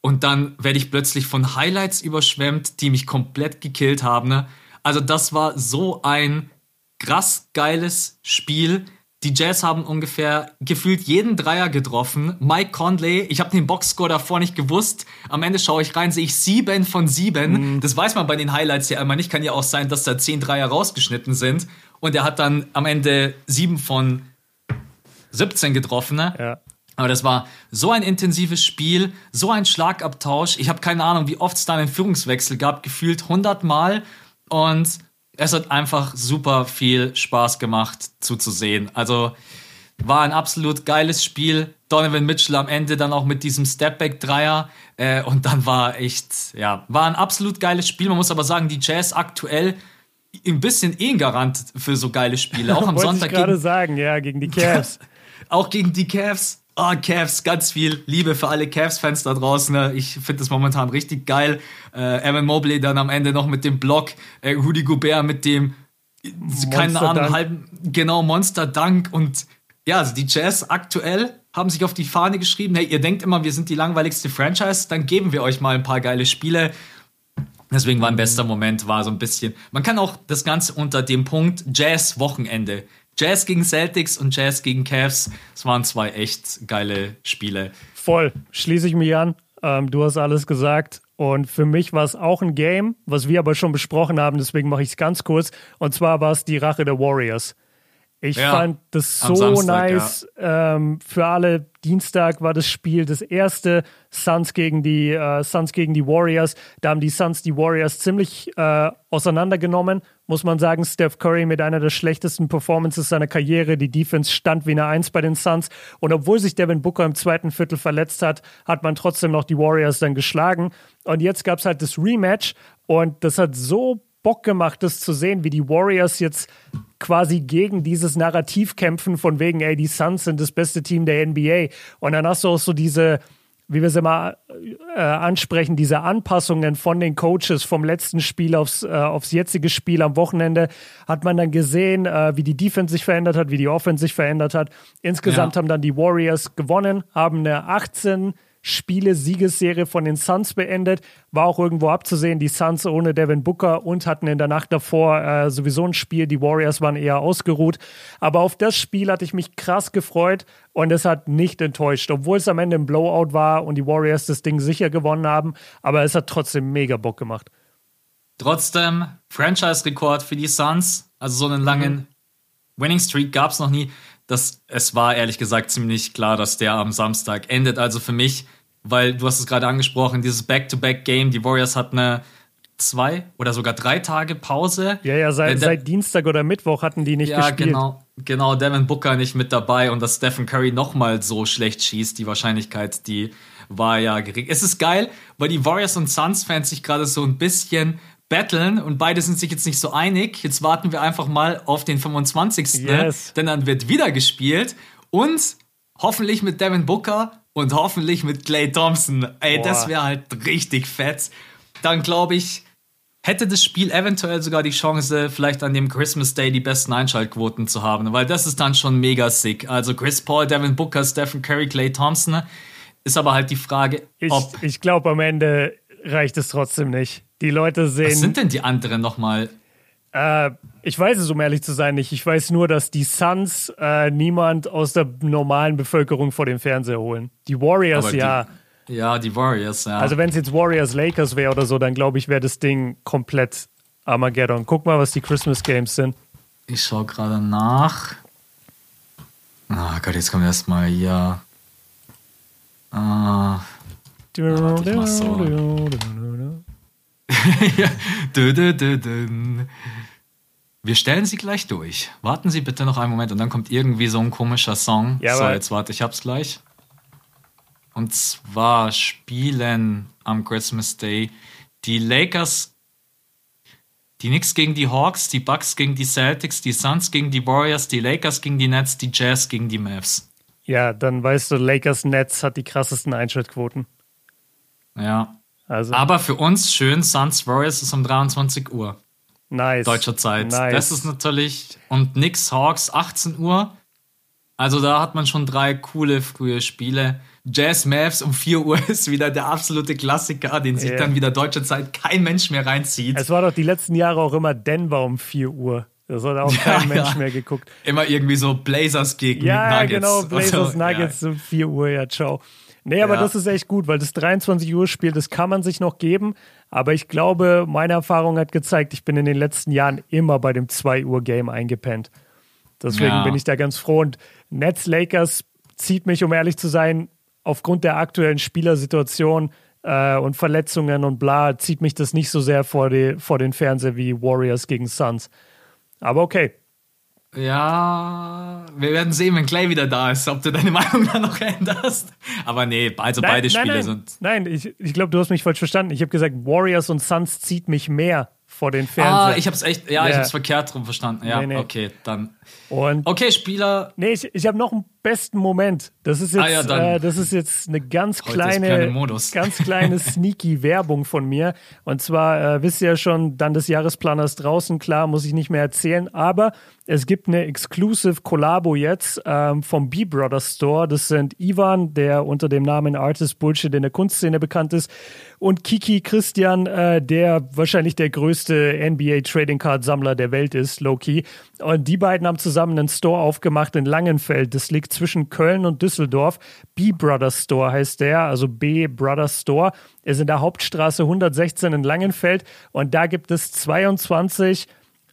Speaker 1: und dann werde ich plötzlich von Highlights überschwemmt, die mich komplett gekillt haben. Ne? Also das war so ein krass geiles Spiel. Die Jazz haben ungefähr gefühlt jeden Dreier getroffen. Mike Conley, ich habe den Boxscore davor nicht gewusst. Am Ende schaue ich rein, sehe ich sieben von sieben. Mhm. Das weiß man bei den Highlights ja immer nicht. Kann ja auch sein, dass da zehn Dreier rausgeschnitten sind. Und er hat dann am Ende sieben von 17 getroffen. Ne? Ja. Aber das war so ein intensives Spiel, so ein Schlagabtausch. Ich habe keine Ahnung, wie oft es da einen Führungswechsel gab, gefühlt 100 Mal. Und es hat einfach super viel Spaß gemacht zuzusehen. Also war ein absolut geiles Spiel. Donovan Mitchell am Ende dann auch mit diesem Stepback-Dreier. Äh, und dann war echt, ja, war ein absolut geiles Spiel. Man muss aber sagen, die Jazz aktuell ein bisschen eh ein Garant für so geile Spiele. Auch am Sonntag.
Speaker 2: Ich gerade sagen, ja, gegen die Cavs.
Speaker 1: auch gegen die Cavs. Oh, Cavs, ganz viel Liebe für alle Cavs-Fans da draußen. Ne? Ich finde das momentan richtig geil. Äh, Evan Mobley dann am Ende noch mit dem Block, äh, Rudy Gobert mit dem, Monster keine Ahnung, halben, genau, Monster Dank. Und ja, also die Jazz aktuell haben sich auf die Fahne geschrieben, hey, ihr denkt immer, wir sind die langweiligste Franchise, dann geben wir euch mal ein paar geile Spiele. Deswegen war ein bester Moment, war so ein bisschen. Man kann auch das Ganze unter dem Punkt Jazz-Wochenende Jazz gegen Celtics und Jazz gegen Cavs. Es waren zwei echt geile Spiele.
Speaker 2: Voll, schließe ich mich an. Ähm, du hast alles gesagt. Und für mich war es auch ein Game, was wir aber schon besprochen haben, deswegen mache ich es ganz kurz. Und zwar war es die Rache der Warriors. Ich ja, fand das so Samstag, nice. Ja. Ähm, für alle Dienstag war das Spiel das erste Suns gegen die äh, Suns gegen die Warriors. Da haben die Suns die Warriors ziemlich äh, auseinandergenommen, muss man sagen. Steph Curry mit einer der schlechtesten Performances seiner Karriere. Die Defense stand wie eine Eins bei den Suns. Und obwohl sich Devin Booker im zweiten Viertel verletzt hat, hat man trotzdem noch die Warriors dann geschlagen. Und jetzt gab es halt das Rematch und das hat so Bock gemacht, das zu sehen, wie die Warriors jetzt quasi gegen dieses Narrativ kämpfen, von wegen, ey, die Suns sind das beste Team der NBA. Und dann hast du auch so diese, wie wir es immer äh, ansprechen, diese Anpassungen von den Coaches vom letzten Spiel aufs, äh, aufs jetzige Spiel am Wochenende, hat man dann gesehen, äh, wie die Defense sich verändert hat, wie die Offense sich verändert hat. Insgesamt ja. haben dann die Warriors gewonnen, haben eine 18 Spiele-Siegesserie von den Suns beendet. War auch irgendwo abzusehen, die Suns ohne Devin Booker und hatten in der Nacht davor äh, sowieso ein Spiel. Die Warriors waren eher ausgeruht. Aber auf das Spiel hatte ich mich krass gefreut und es hat nicht enttäuscht, obwohl es am Ende ein Blowout war und die Warriors das Ding sicher gewonnen haben. Aber es hat trotzdem mega Bock gemacht.
Speaker 1: Trotzdem Franchise-Rekord für die Suns. Also so einen langen mhm. Winning Streak gab es noch nie. Das, es war ehrlich gesagt ziemlich klar, dass der am Samstag endet. Also für mich weil du hast es gerade angesprochen, dieses Back-to-Back-Game, die Warriors hatten eine zwei oder sogar drei Tage Pause.
Speaker 2: Ja, ja, seit, äh, seit Dienstag oder Mittwoch hatten die nicht ja, gespielt.
Speaker 1: Ja, genau, genau, Devin Booker nicht mit dabei und dass Stephen Curry nochmal so schlecht schießt, die Wahrscheinlichkeit, die war ja gering. Es ist geil, weil die Warriors und Suns-Fans sich gerade so ein bisschen battlen und beide sind sich jetzt nicht so einig. Jetzt warten wir einfach mal auf den 25. Yes. Denn dann wird wieder gespielt und hoffentlich mit Devin Booker und hoffentlich mit Clay Thompson. Ey, Boah. das wäre halt richtig fett. Dann glaube ich, hätte das Spiel eventuell sogar die Chance, vielleicht an dem Christmas Day die besten Einschaltquoten zu haben, weil das ist dann schon mega sick. Also Chris Paul, Devin Booker, Stephen Curry, Clay Thompson. Ist aber halt die Frage,
Speaker 2: ob. Ich, ich glaube, am Ende reicht es trotzdem nicht. Die Leute sehen. Was
Speaker 1: sind denn die anderen nochmal?
Speaker 2: Äh, ich weiß es, um ehrlich zu sein, nicht. Ich weiß nur, dass die Suns äh, niemand aus der normalen Bevölkerung vor dem Fernseher holen. Die Warriors, die, ja.
Speaker 1: Ja, die Warriors, ja.
Speaker 2: Also wenn es jetzt Warriors Lakers wäre oder so, dann glaube ich, wäre das Ding komplett Armageddon. Guck mal, was die Christmas Games sind.
Speaker 1: Ich schaue gerade nach. Ah oh Gott, jetzt kommt erstmal hier. Ah. Ich so. ja. dö, dö, dö, Wir stellen sie gleich durch. Warten Sie bitte noch einen Moment und dann kommt irgendwie so ein komischer Song. Ja, so, jetzt warte, ich hab's gleich. Und zwar spielen am Christmas Day die Lakers, die Knicks gegen die Hawks, die Bucks gegen die Celtics, die Suns gegen die Warriors, die Lakers gegen die Nets, die Jazz gegen die Mavs.
Speaker 2: Ja, dann weißt du, Lakers Nets hat die krassesten Einschaltquoten.
Speaker 1: Ja. Also. Aber für uns schön, Suns Warriors ist um 23 Uhr.
Speaker 2: Nice.
Speaker 1: Deutscher Zeit. Nice. Das ist natürlich. Und Knicks Hawks 18 Uhr. Also da hat man schon drei coole frühe Spiele. Jazz Mavs um 4 Uhr ist wieder der absolute Klassiker, den sich yeah. dann wieder deutsche Zeit kein Mensch mehr reinzieht.
Speaker 2: Es war doch die letzten Jahre auch immer Denver um 4 Uhr. Das hat auch kein ja, Mensch ja. mehr geguckt.
Speaker 1: Immer irgendwie so Blazers gegen
Speaker 2: ja,
Speaker 1: Nuggets.
Speaker 2: Ja, genau, Blazers, so, Nuggets um 4 Uhr, ja, ciao. Nee, aber das ist echt gut, weil das 23 Uhr Spiel, das kann man sich noch geben. Aber ich glaube, meine Erfahrung hat gezeigt, ich bin in den letzten Jahren immer bei dem 2 Uhr Game eingepennt. Deswegen bin ich da ganz froh. Und Nets Lakers zieht mich, um ehrlich zu sein, aufgrund der aktuellen Spielersituation äh, und Verletzungen und bla, zieht mich das nicht so sehr vor, die, vor den Fernseher wie Warriors gegen Suns. Aber okay.
Speaker 1: Ja, wir werden sehen, wenn Clay wieder da ist, ob du deine Meinung da noch änderst. Aber nee, also nein, beide Spiele
Speaker 2: nein,
Speaker 1: sind.
Speaker 2: Nein, ich, ich glaube, du hast mich falsch verstanden. Ich habe gesagt, Warriors und Suns zieht mich mehr vor den Fernseher.
Speaker 1: Ah, ich habe es echt, ja, yeah. ich habe es verkehrt drum verstanden. Ja, nee, nee. okay, dann.
Speaker 2: Und
Speaker 1: okay, Spieler.
Speaker 2: Nee, ich, ich habe noch einen besten Moment. Das ist jetzt, ah, ja, äh, das ist jetzt eine ganz kleine, ganz kleine sneaky Werbung von mir. Und zwar äh, wisst ihr ja schon, dann des Jahresplaners draußen, klar, muss ich nicht mehr erzählen. Aber es gibt eine Exclusive Collabo jetzt ähm, vom B Brothers Store. Das sind Ivan, der unter dem Namen Artist Bullshit in der Kunstszene bekannt ist, und Kiki Christian, äh, der wahrscheinlich der größte NBA Trading Card Sammler der Welt ist, Loki. Und die beiden haben zusammen einen Store aufgemacht in Langenfeld. Das liegt zwischen Köln und Düsseldorf. B Brothers Store heißt der, also B Brothers Store. Ist in der Hauptstraße 116 in Langenfeld und da gibt es 22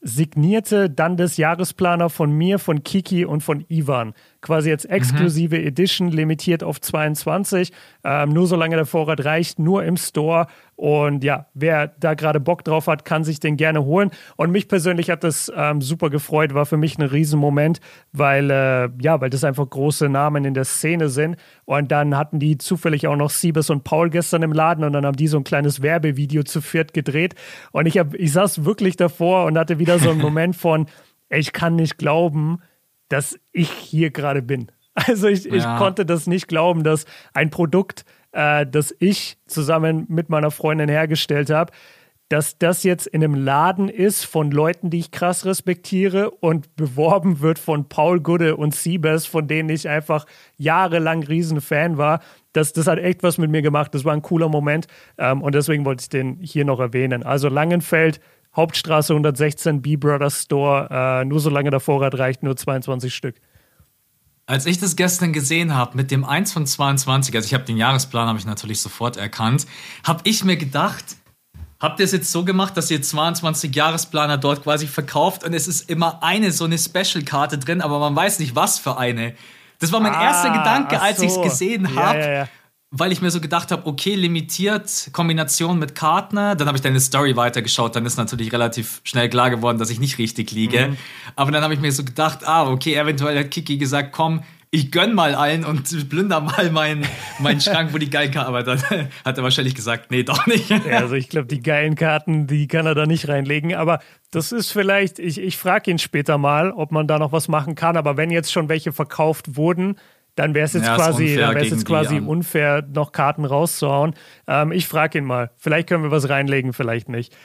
Speaker 2: signierte dann des Jahresplaner von mir, von Kiki und von Ivan. Quasi jetzt exklusive mhm. Edition, limitiert auf 22. Ähm, nur solange der Vorrat reicht, nur im Store. Und ja, wer da gerade Bock drauf hat, kann sich den gerne holen. Und mich persönlich hat das ähm, super gefreut, war für mich ein Riesenmoment, weil, äh, ja, weil das einfach große Namen in der Szene sind. Und dann hatten die zufällig auch noch Siebes und Paul gestern im Laden und dann haben die so ein kleines Werbevideo zu viert gedreht. Und ich, hab, ich saß wirklich davor und hatte wieder so einen Moment von, ich kann nicht glauben, dass ich hier gerade bin. Also ich, ja. ich konnte das nicht glauben, dass ein Produkt, äh, das ich zusammen mit meiner Freundin hergestellt habe, dass das jetzt in einem Laden ist von Leuten, die ich krass respektiere und beworben wird von Paul Gude und Siebes, von denen ich einfach jahrelang Riesenfan war. Das, das hat echt was mit mir gemacht. Das war ein cooler Moment ähm, und deswegen wollte ich den hier noch erwähnen. Also Langenfeld, Hauptstraße 116, B Brothers Store. Äh, nur solange der Vorrat reicht, nur 22 Stück.
Speaker 1: Als ich das gestern gesehen habe mit dem 1 von 22, also ich habe den Jahresplan, habe ich natürlich sofort erkannt, habe ich mir gedacht, habt ihr es jetzt so gemacht, dass ihr 22 Jahresplaner dort quasi verkauft und es ist immer eine so eine Special-Karte drin, aber man weiß nicht, was für eine. Das war mein ah, erster Gedanke, als so. ich es gesehen habe. Ja, ja, ja weil ich mir so gedacht habe, okay, limitiert, Kombination mit Kartner. Dann habe ich deine Story weitergeschaut, dann ist natürlich relativ schnell klar geworden, dass ich nicht richtig liege. Mhm. Aber dann habe ich mir so gedacht, ah, okay, eventuell hat Kiki gesagt, komm, ich gönn mal allen und plünder mal meinen mein Schrank, wo die geilen Karten. Aber dann hat er wahrscheinlich gesagt, nee, doch nicht. Ja,
Speaker 2: also ich glaube, die geilen Karten, die kann er da nicht reinlegen. Aber das ist vielleicht, ich, ich frage ihn später mal, ob man da noch was machen kann. Aber wenn jetzt schon welche verkauft wurden, dann wäre es jetzt ja, quasi, dann wär's jetzt quasi unfair, noch Karten rauszuhauen. Ähm, ich frage ihn mal. Vielleicht können wir was reinlegen, vielleicht nicht.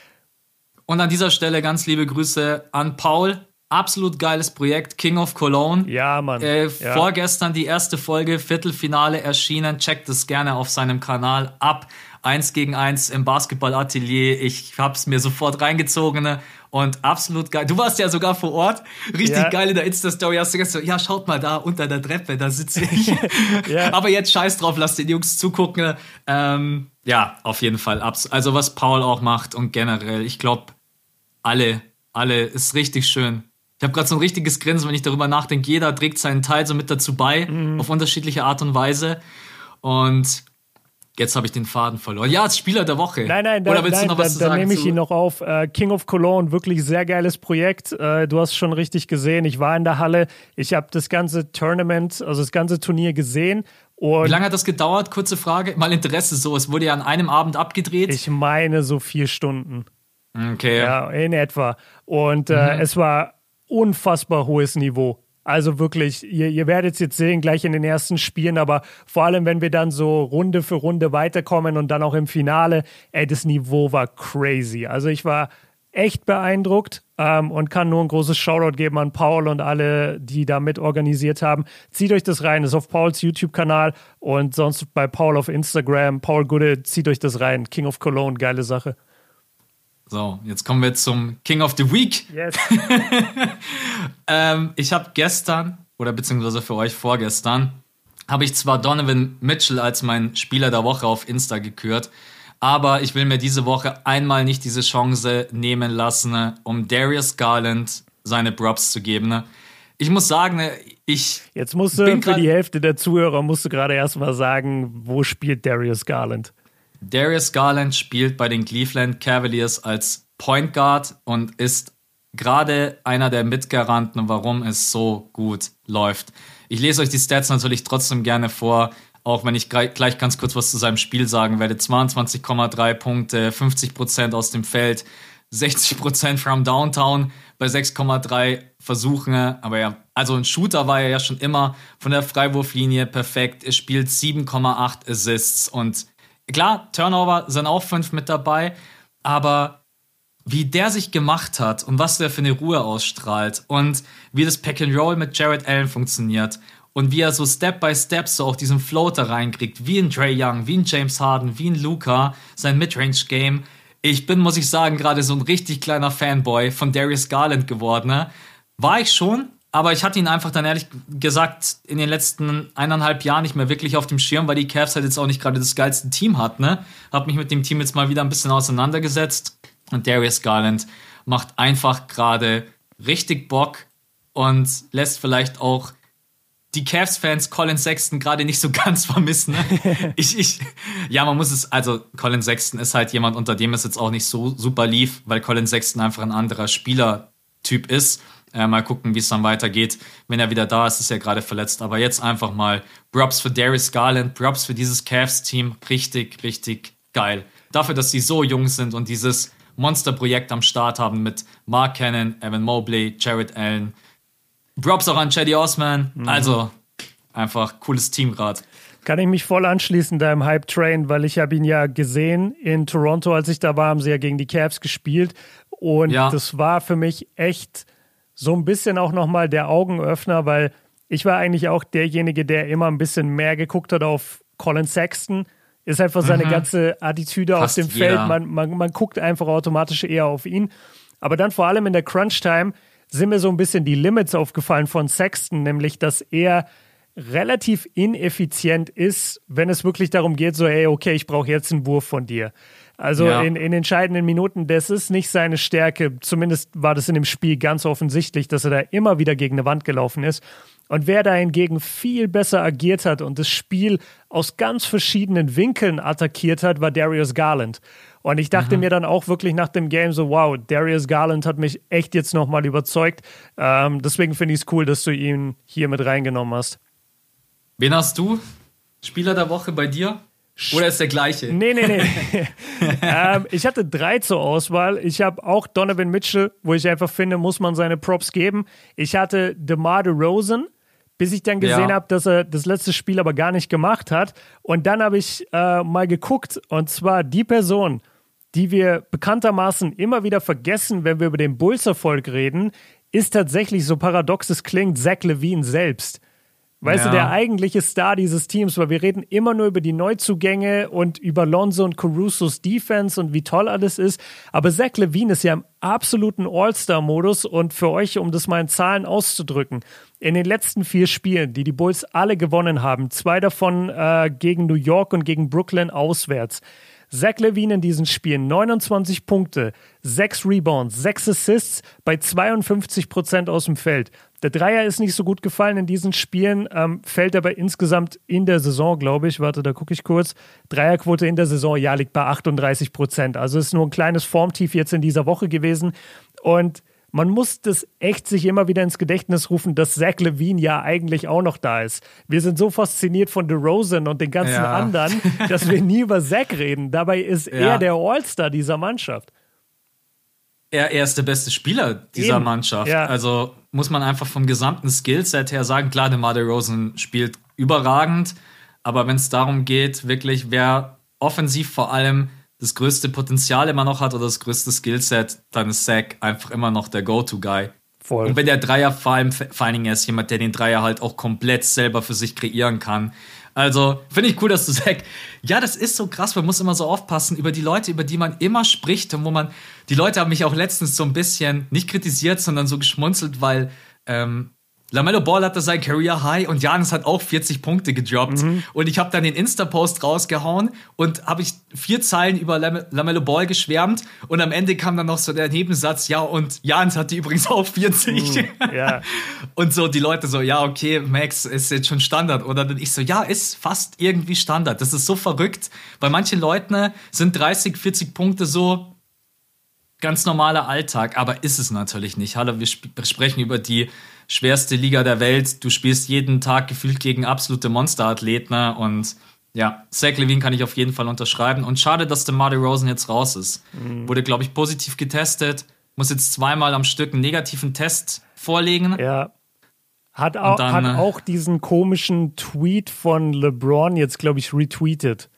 Speaker 1: Und an dieser Stelle ganz liebe Grüße an Paul. Absolut geiles Projekt, King of Cologne.
Speaker 2: Ja, Mann.
Speaker 1: Äh,
Speaker 2: ja.
Speaker 1: Vorgestern die erste Folge, Viertelfinale erschienen. Checkt es gerne auf seinem Kanal ab. Eins gegen eins im Basketballatelier. Ich hab's mir sofort reingezogen ne? Und absolut geil. Du warst ja sogar vor Ort. Richtig ja. geil in der Insta-Story hast du gesagt, ja, schaut mal da unter der Treppe, da sitze ich. ja. Aber jetzt scheiß drauf, lass den Jungs zugucken. Ähm, ja, auf jeden Fall. Also was Paul auch macht und generell, ich glaube, alle, alle, ist richtig schön. Ich habe gerade so ein richtiges Grinsen, wenn ich darüber nachdenke. Jeder trägt seinen Teil so mit dazu bei, mhm. auf unterschiedliche Art und Weise. Und Jetzt habe ich den Faden verloren. Ja, als Spieler der Woche.
Speaker 2: Nein, nein, da, Oder willst nein, du noch was da, sagen? Dann nehme ich ihn noch auf. Äh, King of Cologne, wirklich sehr geiles Projekt. Äh, du hast schon richtig gesehen. Ich war in der Halle. Ich habe das ganze Tournament, also das ganze Turnier gesehen.
Speaker 1: Und Wie lange hat das gedauert? Kurze Frage. Mal Interesse so. Es wurde ja an einem Abend abgedreht.
Speaker 2: Ich meine so vier Stunden.
Speaker 1: Okay.
Speaker 2: Ja, in etwa. Und äh, mhm. es war unfassbar hohes Niveau. Also wirklich, ihr, ihr werdet es jetzt sehen, gleich in den ersten Spielen, aber vor allem, wenn wir dann so Runde für Runde weiterkommen und dann auch im Finale, ey, das Niveau war crazy. Also ich war echt beeindruckt ähm, und kann nur ein großes Shoutout geben an Paul und alle, die da mit organisiert haben. Zieht euch das rein, ist auf Pauls YouTube-Kanal und sonst bei Paul auf Instagram. Paul Gude, zieht euch das rein. King of Cologne, geile Sache.
Speaker 1: So, jetzt kommen wir zum King of the Week. Yes. ähm, ich habe gestern, oder beziehungsweise für euch vorgestern, habe ich zwar Donovan Mitchell als mein Spieler der Woche auf Insta gekürt, aber ich will mir diese Woche einmal nicht diese Chance nehmen lassen, um Darius Garland seine Props zu geben. Ich muss sagen, ich.
Speaker 2: Jetzt musst du für die Hälfte der Zuhörer musst du gerade erstmal sagen, wo spielt Darius Garland?
Speaker 1: Darius Garland spielt bei den Cleveland Cavaliers als Point Guard und ist gerade einer der Mitgaranten, warum es so gut läuft. Ich lese euch die Stats natürlich trotzdem gerne vor, auch wenn ich gleich ganz kurz was zu seinem Spiel sagen werde. 22,3 Punkte, 50% aus dem Feld, 60% from Downtown bei 6,3 Versuchen. Aber ja, also ein Shooter war er ja schon immer von der Freiwurflinie perfekt. Er spielt 7,8 Assists und Klar, Turnover sind auch fünf mit dabei, aber wie der sich gemacht hat und was der für eine Ruhe ausstrahlt und wie das Pack and Roll mit Jared Allen funktioniert und wie er so Step by Step so auch diesen Floater reinkriegt, wie ein Trey Young, wie ein James Harden, wie ein Luca, sein Midrange Game. Ich bin, muss ich sagen, gerade so ein richtig kleiner Fanboy von Darius Garland geworden. Ne? War ich schon, aber ich hatte ihn einfach dann ehrlich gesagt in den letzten eineinhalb Jahren nicht mehr wirklich auf dem Schirm, weil die Cavs halt jetzt auch nicht gerade das geilste Team hat, ne? Hab mich mit dem Team jetzt mal wieder ein bisschen auseinandergesetzt und Darius Garland macht einfach gerade richtig Bock und lässt vielleicht auch die Cavs-Fans Colin Sexton gerade nicht so ganz vermissen. Ne? ich, ich, ja, man muss es, also Colin Sexton ist halt jemand, unter dem es jetzt auch nicht so super lief, weil Colin Sexton einfach ein anderer Spielertyp ist. Äh, mal gucken, wie es dann weitergeht. Wenn er wieder da ist, ist er gerade verletzt. Aber jetzt einfach mal Props für Darius Garland, Props für dieses Cavs-Team. Richtig, richtig geil. Dafür, dass sie so jung sind und dieses Monsterprojekt am Start haben mit Mark Cannon, Evan Mobley, Jared Allen. Props auch an Chaddy Osman. Mhm. Also einfach cooles Team gerade.
Speaker 2: Kann ich mich voll anschließen da im Hype Train, weil ich habe ihn ja gesehen in Toronto, als ich da war, haben sie ja gegen die Cavs gespielt und ja. das war für mich echt so ein bisschen auch nochmal der Augenöffner, weil ich war eigentlich auch derjenige, der immer ein bisschen mehr geguckt hat auf Colin Sexton. Ist einfach seine mhm. ganze Attitüde Fast auf dem. Feld. Man, man, man guckt einfach automatisch eher auf ihn. Aber dann vor allem in der Crunch-Time sind mir so ein bisschen die Limits aufgefallen von Sexton, nämlich dass er relativ ineffizient ist, wenn es wirklich darum geht, so, ey, okay, ich brauche jetzt einen Wurf von dir. Also ja. in, in entscheidenden Minuten, das ist nicht seine Stärke. Zumindest war das in dem Spiel ganz offensichtlich, dass er da immer wieder gegen eine Wand gelaufen ist. Und wer da hingegen viel besser agiert hat und das Spiel aus ganz verschiedenen Winkeln attackiert hat, war Darius Garland. Und ich dachte mhm. mir dann auch wirklich nach dem Game so, wow, Darius Garland hat mich echt jetzt nochmal überzeugt. Ähm, deswegen finde ich es cool, dass du ihn hier mit reingenommen hast.
Speaker 1: Wen hast du? Spieler der Woche bei dir? Oder ist der gleiche?
Speaker 2: Nee, nee, nee. ähm, ich hatte drei zur Auswahl. Ich habe auch Donovan Mitchell, wo ich einfach finde, muss man seine Props geben. Ich hatte DeMar DeRozan, bis ich dann gesehen ja. habe, dass er das letzte Spiel aber gar nicht gemacht hat. Und dann habe ich äh, mal geguckt, und zwar die Person, die wir bekanntermaßen immer wieder vergessen, wenn wir über den Bulls-Erfolg reden, ist tatsächlich, so paradox es klingt, Zach Levine selbst. Weißt ja. du, der eigentliche Star dieses Teams, weil wir reden immer nur über die Neuzugänge und über Lonzo und Carusos Defense und wie toll alles ist. Aber Zach Levine ist ja im absoluten All-Star-Modus und für euch, um das mal in Zahlen auszudrücken, in den letzten vier Spielen, die die Bulls alle gewonnen haben, zwei davon äh, gegen New York und gegen Brooklyn auswärts, Zach Levine in diesen Spielen 29 Punkte, 6 Rebounds, 6 Assists bei 52 Prozent aus dem Feld. Der Dreier ist nicht so gut gefallen in diesen Spielen, ähm, fällt aber insgesamt in der Saison, glaube ich, warte, da gucke ich kurz. Dreierquote in der Saison, ja, liegt bei 38 Prozent. Also ist nur ein kleines Formtief jetzt in dieser Woche gewesen. Und man muss das echt sich immer wieder ins Gedächtnis rufen, dass Zach Levine ja eigentlich auch noch da ist. Wir sind so fasziniert von DeRozan und den ganzen ja. anderen, dass wir nie über Zach reden. Dabei ist ja. er der All-Star dieser Mannschaft.
Speaker 1: Er, er ist der beste Spieler dieser Eben. Mannschaft. Ja. Also muss man einfach vom gesamten Skillset her sagen, klar, DeMar DeRozan spielt überragend, aber wenn es darum geht, wirklich, wer offensiv vor allem das größte Potenzial immer noch hat oder das größte Skillset, dann ist Zach einfach immer noch der Go-To-Guy. Voll. Und wenn der Dreier vor allem, vor allen Dingen er ist jemand, der den Dreier halt auch komplett selber für sich kreieren kann. Also finde ich cool, dass du sagst, ja, das ist so krass, man muss immer so aufpassen über die Leute, über die man immer spricht und wo man, die Leute haben mich auch letztens so ein bisschen nicht kritisiert, sondern so geschmunzelt, weil ähm, Lamello Ball hatte sein Career High und Janis hat auch 40 Punkte gedroppt. Mhm. Und ich habe dann den Insta-Post rausgehauen und habe ich vier Zeilen über Lam Lamello Ball geschwärmt. Und am Ende kam dann noch so der Nebensatz, ja, und Janis hatte übrigens auch 40. Mhm, ja. und so die Leute so, ja, okay, Max ist jetzt schon Standard. Oder dann ich so, ja, ist fast irgendwie Standard. Das ist so verrückt. Bei manchen Leuten sind 30, 40 Punkte so ganz normaler Alltag, aber ist es natürlich nicht. Hallo, wir sp sprechen über die schwerste Liga der Welt. Du spielst jeden Tag gefühlt gegen absolute Monsterathleten ne? und ja, Zach Levine kann ich auf jeden Fall unterschreiben. Und schade, dass der Marty Rosen jetzt raus ist. Mhm. Wurde, glaube ich, positiv getestet. Muss jetzt zweimal am Stück einen negativen Test vorlegen.
Speaker 2: Ja. Hat, au dann, hat äh, auch diesen komischen Tweet von LeBron jetzt, glaube ich, retweetet.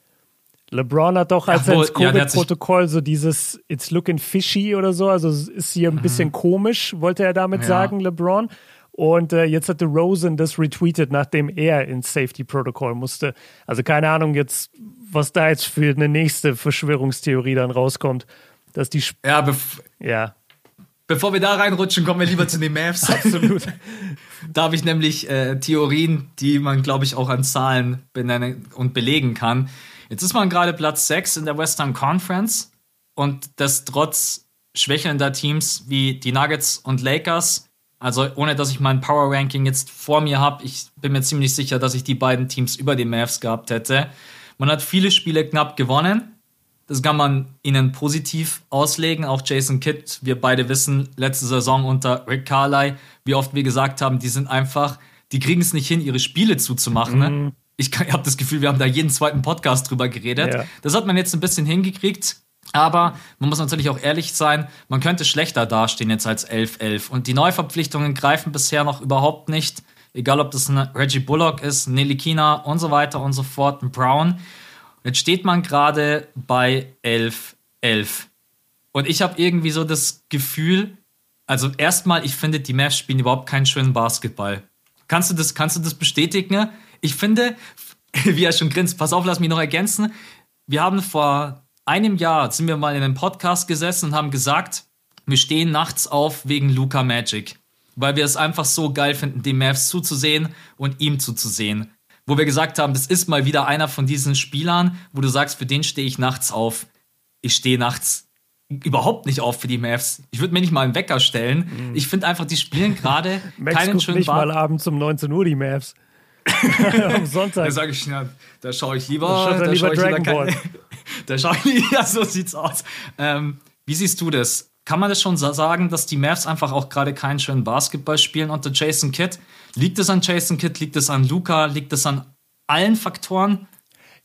Speaker 2: LeBron hat doch als ins Covid-Protokoll ja, so dieses It's looking fishy oder so, also ist hier ein mhm. bisschen komisch, wollte er damit ja. sagen, LeBron. Und äh, jetzt hatte Rosen das retweetet, nachdem er ins Safety Protocol musste. Also keine Ahnung jetzt, was da jetzt für eine nächste Verschwörungstheorie dann rauskommt. Dass die. Sp
Speaker 1: ja, ja. Bevor wir da reinrutschen, kommen wir lieber zu den Mavs. Absolut. da habe ich nämlich äh, Theorien, die man, glaube ich, auch an Zahlen benennen und belegen kann. Jetzt ist man gerade Platz 6 in der Western Conference und das trotz schwächelnder Teams wie die Nuggets und Lakers also ohne dass ich mein Power Ranking jetzt vor mir habe, ich bin mir ziemlich sicher, dass ich die beiden Teams über die Mavs gehabt hätte. Man hat viele Spiele knapp gewonnen. Das kann man ihnen positiv auslegen. Auch Jason Kidd, wir beide wissen, letzte Saison unter Rick Carly, wie oft wir gesagt haben, die sind einfach, die kriegen es nicht hin, ihre Spiele zuzumachen. Ne? Ich, ich habe das Gefühl, wir haben da jeden zweiten Podcast drüber geredet. Ja. Das hat man jetzt ein bisschen hingekriegt. Aber man muss natürlich auch ehrlich sein, man könnte schlechter dastehen jetzt als 11-11. Und die Neuverpflichtungen greifen bisher noch überhaupt nicht. Egal, ob das ein Reggie Bullock ist, Nelly Kina und so weiter und so fort, ein Brown. Jetzt steht man gerade bei 11-11. Und ich habe irgendwie so das Gefühl, also erstmal, ich finde, die Mavs spielen überhaupt keinen schönen Basketball. Kannst du das, kannst du das bestätigen? Ich finde, wie er schon grinst, pass auf, lass mich noch ergänzen. Wir haben vor einem Jahr sind wir mal in einem Podcast gesessen und haben gesagt, wir stehen nachts auf wegen Luca Magic. Weil wir es einfach so geil finden, dem Mavs zuzusehen und ihm zuzusehen. Wo wir gesagt haben, das ist mal wieder einer von diesen Spielern, wo du sagst, für den stehe ich nachts auf. Ich stehe nachts überhaupt nicht auf für die Mavs. Ich würde mir nicht mal einen Wecker stellen. Mhm. Ich finde einfach, die spielen gerade keinen schönen
Speaker 2: nicht mal abends um 19 Uhr die Mavs.
Speaker 1: Am Sonntag. Da sage ich, ja, da schaue ich lieber, da, da schaue ich lieber kein, da schaue ich, ja, so sieht's aus. Ähm, wie siehst du das? Kann man das schon sagen, dass die Mavs einfach auch gerade keinen schönen Basketball spielen unter Jason Kidd? Liegt es an Jason Kidd? Liegt es an Luca? Liegt es an allen Faktoren?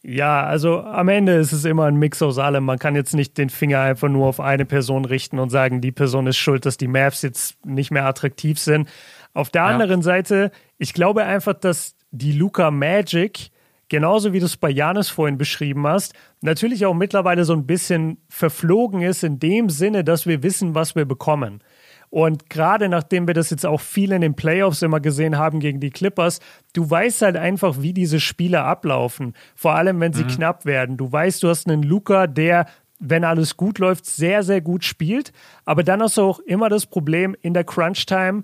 Speaker 2: Ja, also am Ende ist es immer ein Mix aus allem. Man kann jetzt nicht den Finger einfach nur auf eine Person richten und sagen, die Person ist schuld, dass die Mavs jetzt nicht mehr attraktiv sind. Auf der ja. anderen Seite, ich glaube einfach, dass die Luca Magic genauso wie du es bei Janis vorhin beschrieben hast, natürlich auch mittlerweile so ein bisschen verflogen ist in dem Sinne, dass wir wissen, was wir bekommen. Und gerade nachdem wir das jetzt auch viel in den Playoffs immer gesehen haben gegen die Clippers, du weißt halt einfach, wie diese Spiele ablaufen. Vor allem, wenn sie mhm. knapp werden. Du weißt, du hast einen Luca, der, wenn alles gut läuft, sehr, sehr gut spielt. Aber dann hast du auch immer das Problem, in der Crunch-Time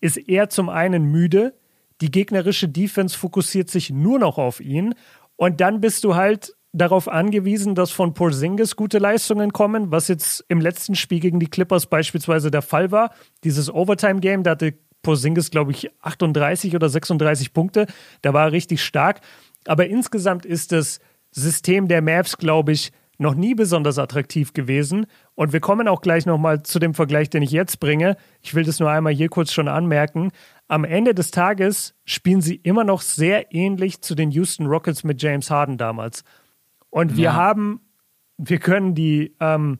Speaker 2: ist er zum einen müde, die gegnerische Defense fokussiert sich nur noch auf ihn und dann bist du halt darauf angewiesen, dass von Porzingis gute Leistungen kommen, was jetzt im letzten Spiel gegen die Clippers beispielsweise der Fall war. Dieses Overtime-Game, da hatte Porzingis, glaube ich, 38 oder 36 Punkte. Da war er richtig stark. Aber insgesamt ist das System der Mavs, glaube ich, noch nie besonders attraktiv gewesen. Und wir kommen auch gleich nochmal zu dem Vergleich, den ich jetzt bringe. Ich will das nur einmal hier kurz schon anmerken. Am Ende des Tages spielen sie immer noch sehr ähnlich zu den Houston Rockets mit James Harden damals. Und wir ja. haben, wir können die, ähm,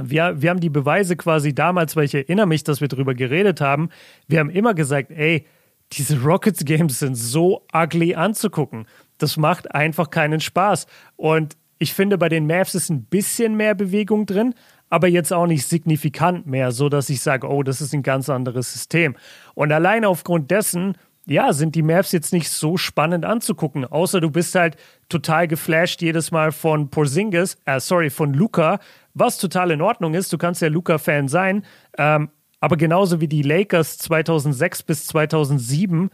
Speaker 2: wir, wir haben die Beweise quasi damals, weil ich erinnere mich, dass wir darüber geredet haben. Wir haben immer gesagt, ey, diese Rockets Games sind so ugly anzugucken. Das macht einfach keinen Spaß. Und ich finde, bei den Mavs ist ein bisschen mehr Bewegung drin, aber jetzt auch nicht signifikant mehr, so dass ich sage, oh, das ist ein ganz anderes System. Und allein aufgrund dessen, ja, sind die Mavs jetzt nicht so spannend anzugucken, außer du bist halt total geflasht jedes Mal von Porzingis, äh, sorry, von Luca, was total in Ordnung ist. Du kannst ja Luca-Fan sein, ähm, aber genauso wie die Lakers 2006 bis 2007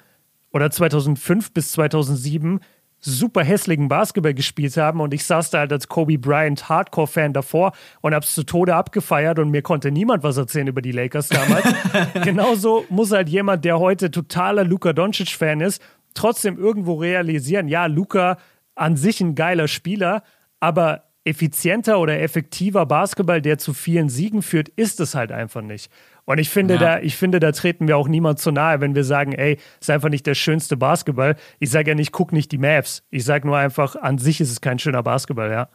Speaker 2: oder 2005 bis 2007 super hässlichen Basketball gespielt haben und ich saß da halt als Kobe Bryant Hardcore-Fan davor und hab's zu Tode abgefeiert und mir konnte niemand was erzählen über die Lakers damals. Genauso muss halt jemand, der heute totaler Luka Doncic-Fan ist, trotzdem irgendwo realisieren, ja, Luka an sich ein geiler Spieler, aber effizienter oder effektiver Basketball, der zu vielen Siegen führt, ist es halt einfach nicht. Und ich finde, ja. da, ich finde, da treten wir auch niemand zu nahe, wenn wir sagen, ey, ist einfach nicht der schönste Basketball. Ich sage ja nicht, guck nicht die Maps. Ich sage nur einfach, an sich ist es kein schöner Basketball, ja.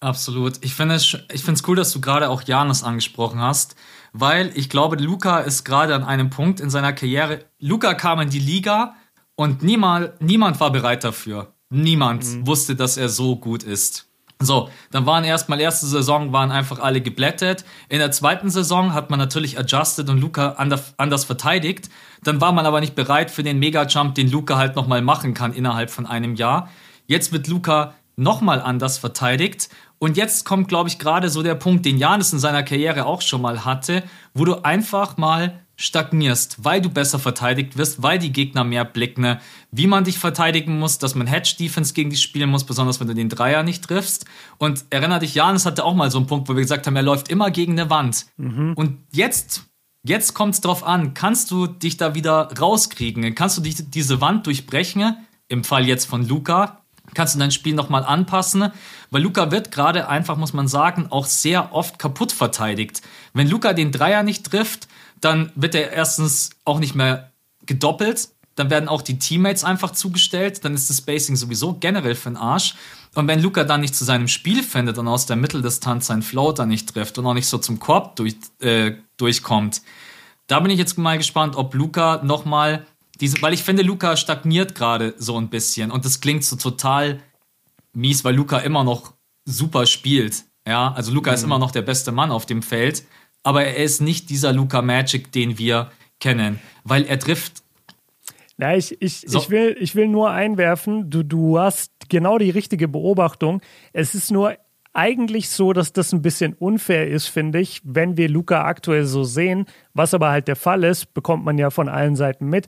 Speaker 1: Absolut. Ich finde es ich finde es cool, dass du gerade auch Janis angesprochen hast, weil ich glaube, Luca ist gerade an einem Punkt in seiner Karriere. Luca kam in die Liga und niemand, niemand war bereit dafür. Niemand mhm. wusste, dass er so gut ist. So, dann waren erstmal erste Saison waren einfach alle geblättet. In der zweiten Saison hat man natürlich adjusted und Luca anders verteidigt. Dann war man aber nicht bereit für den Mega-Jump, den Luca halt nochmal machen kann innerhalb von einem Jahr. Jetzt wird Luca nochmal anders verteidigt. Und jetzt kommt, glaube ich, gerade so der Punkt, den Janis in seiner Karriere auch schon mal hatte, wo du einfach mal stagnierst, weil du besser verteidigt wirst, weil die Gegner mehr blicken, wie man dich verteidigen muss, dass man Hedge-Defense gegen dich spielen muss, besonders wenn du den Dreier nicht triffst. Und erinnere dich, Janis hatte auch mal so einen Punkt, wo wir gesagt haben, er läuft immer gegen eine Wand. Mhm. Und jetzt, jetzt kommt es drauf an, kannst du dich da wieder rauskriegen? Kannst du dich diese Wand durchbrechen? Im Fall jetzt von Luca, kannst du dein Spiel nochmal anpassen, weil Luca wird gerade einfach, muss man sagen, auch sehr oft kaputt verteidigt. Wenn Luca den Dreier nicht trifft, dann wird er erstens auch nicht mehr gedoppelt, dann werden auch die Teammates einfach zugestellt, dann ist das Spacing sowieso generell für den Arsch. Und wenn Luca dann nicht zu seinem Spiel findet und aus der Mitteldistanz seinen Floater nicht trifft und auch nicht so zum Korb durch, äh, durchkommt, da bin ich jetzt mal gespannt, ob Luca nochmal diese, weil ich finde, Luca stagniert gerade so ein bisschen und das klingt so total mies, weil Luca immer noch super spielt. Ja, also Luca mhm. ist immer noch der beste Mann auf dem Feld aber er ist nicht dieser Luca Magic, den wir kennen, weil er trifft.
Speaker 2: Na, ich, ich, so. ich, will, ich will nur einwerfen, du, du hast genau die richtige Beobachtung. Es ist nur eigentlich so, dass das ein bisschen unfair ist, finde ich, wenn wir Luca aktuell so sehen. Was aber halt der Fall ist, bekommt man ja von allen Seiten mit.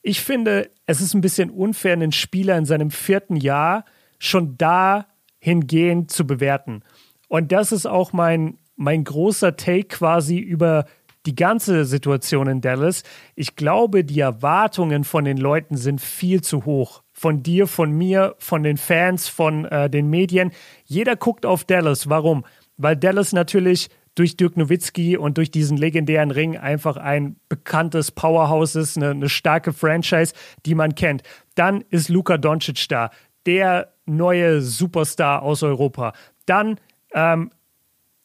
Speaker 2: Ich finde, es ist ein bisschen unfair, einen Spieler in seinem vierten Jahr schon dahingehend zu bewerten. Und das ist auch mein, mein großer Take quasi über die ganze Situation in Dallas. Ich glaube, die Erwartungen von den Leuten sind viel zu hoch. Von dir, von mir, von den Fans, von äh, den Medien. Jeder guckt auf Dallas. Warum? Weil Dallas natürlich durch Dirk Nowitzki und durch diesen legendären Ring einfach ein bekanntes Powerhouse ist, eine, eine starke Franchise, die man kennt. Dann ist Luka Doncic da, der neue Superstar aus Europa. Dann ähm,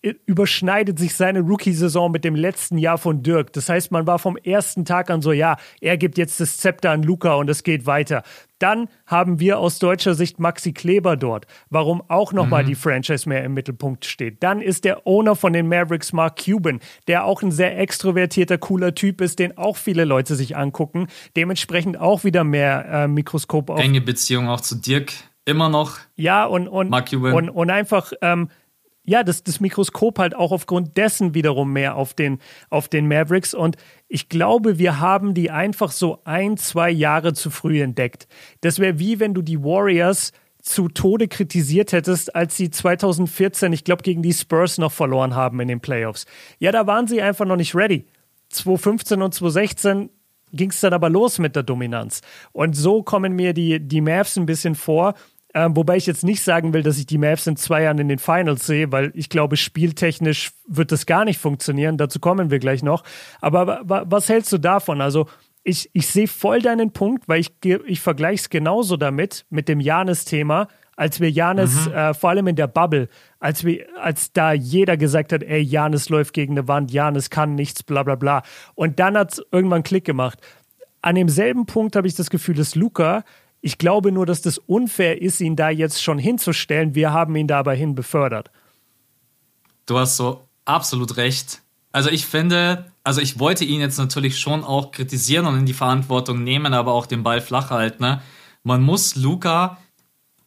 Speaker 2: überschneidet sich seine Rookie-Saison mit dem letzten Jahr von Dirk. Das heißt, man war vom ersten Tag an so, ja, er gibt jetzt das Zepter an Luca und es geht weiter. Dann haben wir aus deutscher Sicht Maxi Kleber dort, warum auch nochmal mhm. die Franchise mehr im Mittelpunkt steht. Dann ist der Owner von den Mavericks Mark Cuban, der auch ein sehr extrovertierter, cooler Typ ist, den auch viele Leute sich angucken. Dementsprechend auch wieder mehr äh, Mikroskop
Speaker 1: auf. Enge Beziehung auch zu Dirk. Immer noch.
Speaker 2: Ja, und, und, Mark Cuban. und, und einfach ähm, ja, das, das Mikroskop halt auch aufgrund dessen wiederum mehr auf den, auf den Mavericks. Und ich glaube, wir haben die einfach so ein, zwei Jahre zu früh entdeckt. Das wäre wie wenn du die Warriors zu Tode kritisiert hättest, als sie 2014, ich glaube, gegen die Spurs noch verloren haben in den Playoffs. Ja, da waren sie einfach noch nicht ready. 2015 und 2016 ging es dann aber los mit der Dominanz. Und so kommen mir die, die Mavs ein bisschen vor. Ähm, wobei ich jetzt nicht sagen will, dass ich die Mavs in zwei Jahren in den Finals sehe, weil ich glaube, spieltechnisch wird das gar nicht funktionieren. Dazu kommen wir gleich noch. Aber was hältst du davon? Also, ich, ich sehe voll deinen Punkt, weil ich, ich vergleiche es genauso damit, mit dem Janis-Thema, als wir Janis, mhm. äh, vor allem in der Bubble, als, wir, als da jeder gesagt hat, ey, Janis läuft gegen eine Wand, Janis kann nichts, bla bla bla. Und dann hat es irgendwann Klick gemacht. An demselben Punkt habe ich das Gefühl, dass Luca, ich glaube nur, dass das unfair ist, ihn da jetzt schon hinzustellen. Wir haben ihn dabei hin befördert.
Speaker 1: Du hast so absolut recht. Also ich finde, also ich wollte ihn jetzt natürlich schon auch kritisieren und in die Verantwortung nehmen, aber auch den Ball flach halten. Ne? Man muss Luca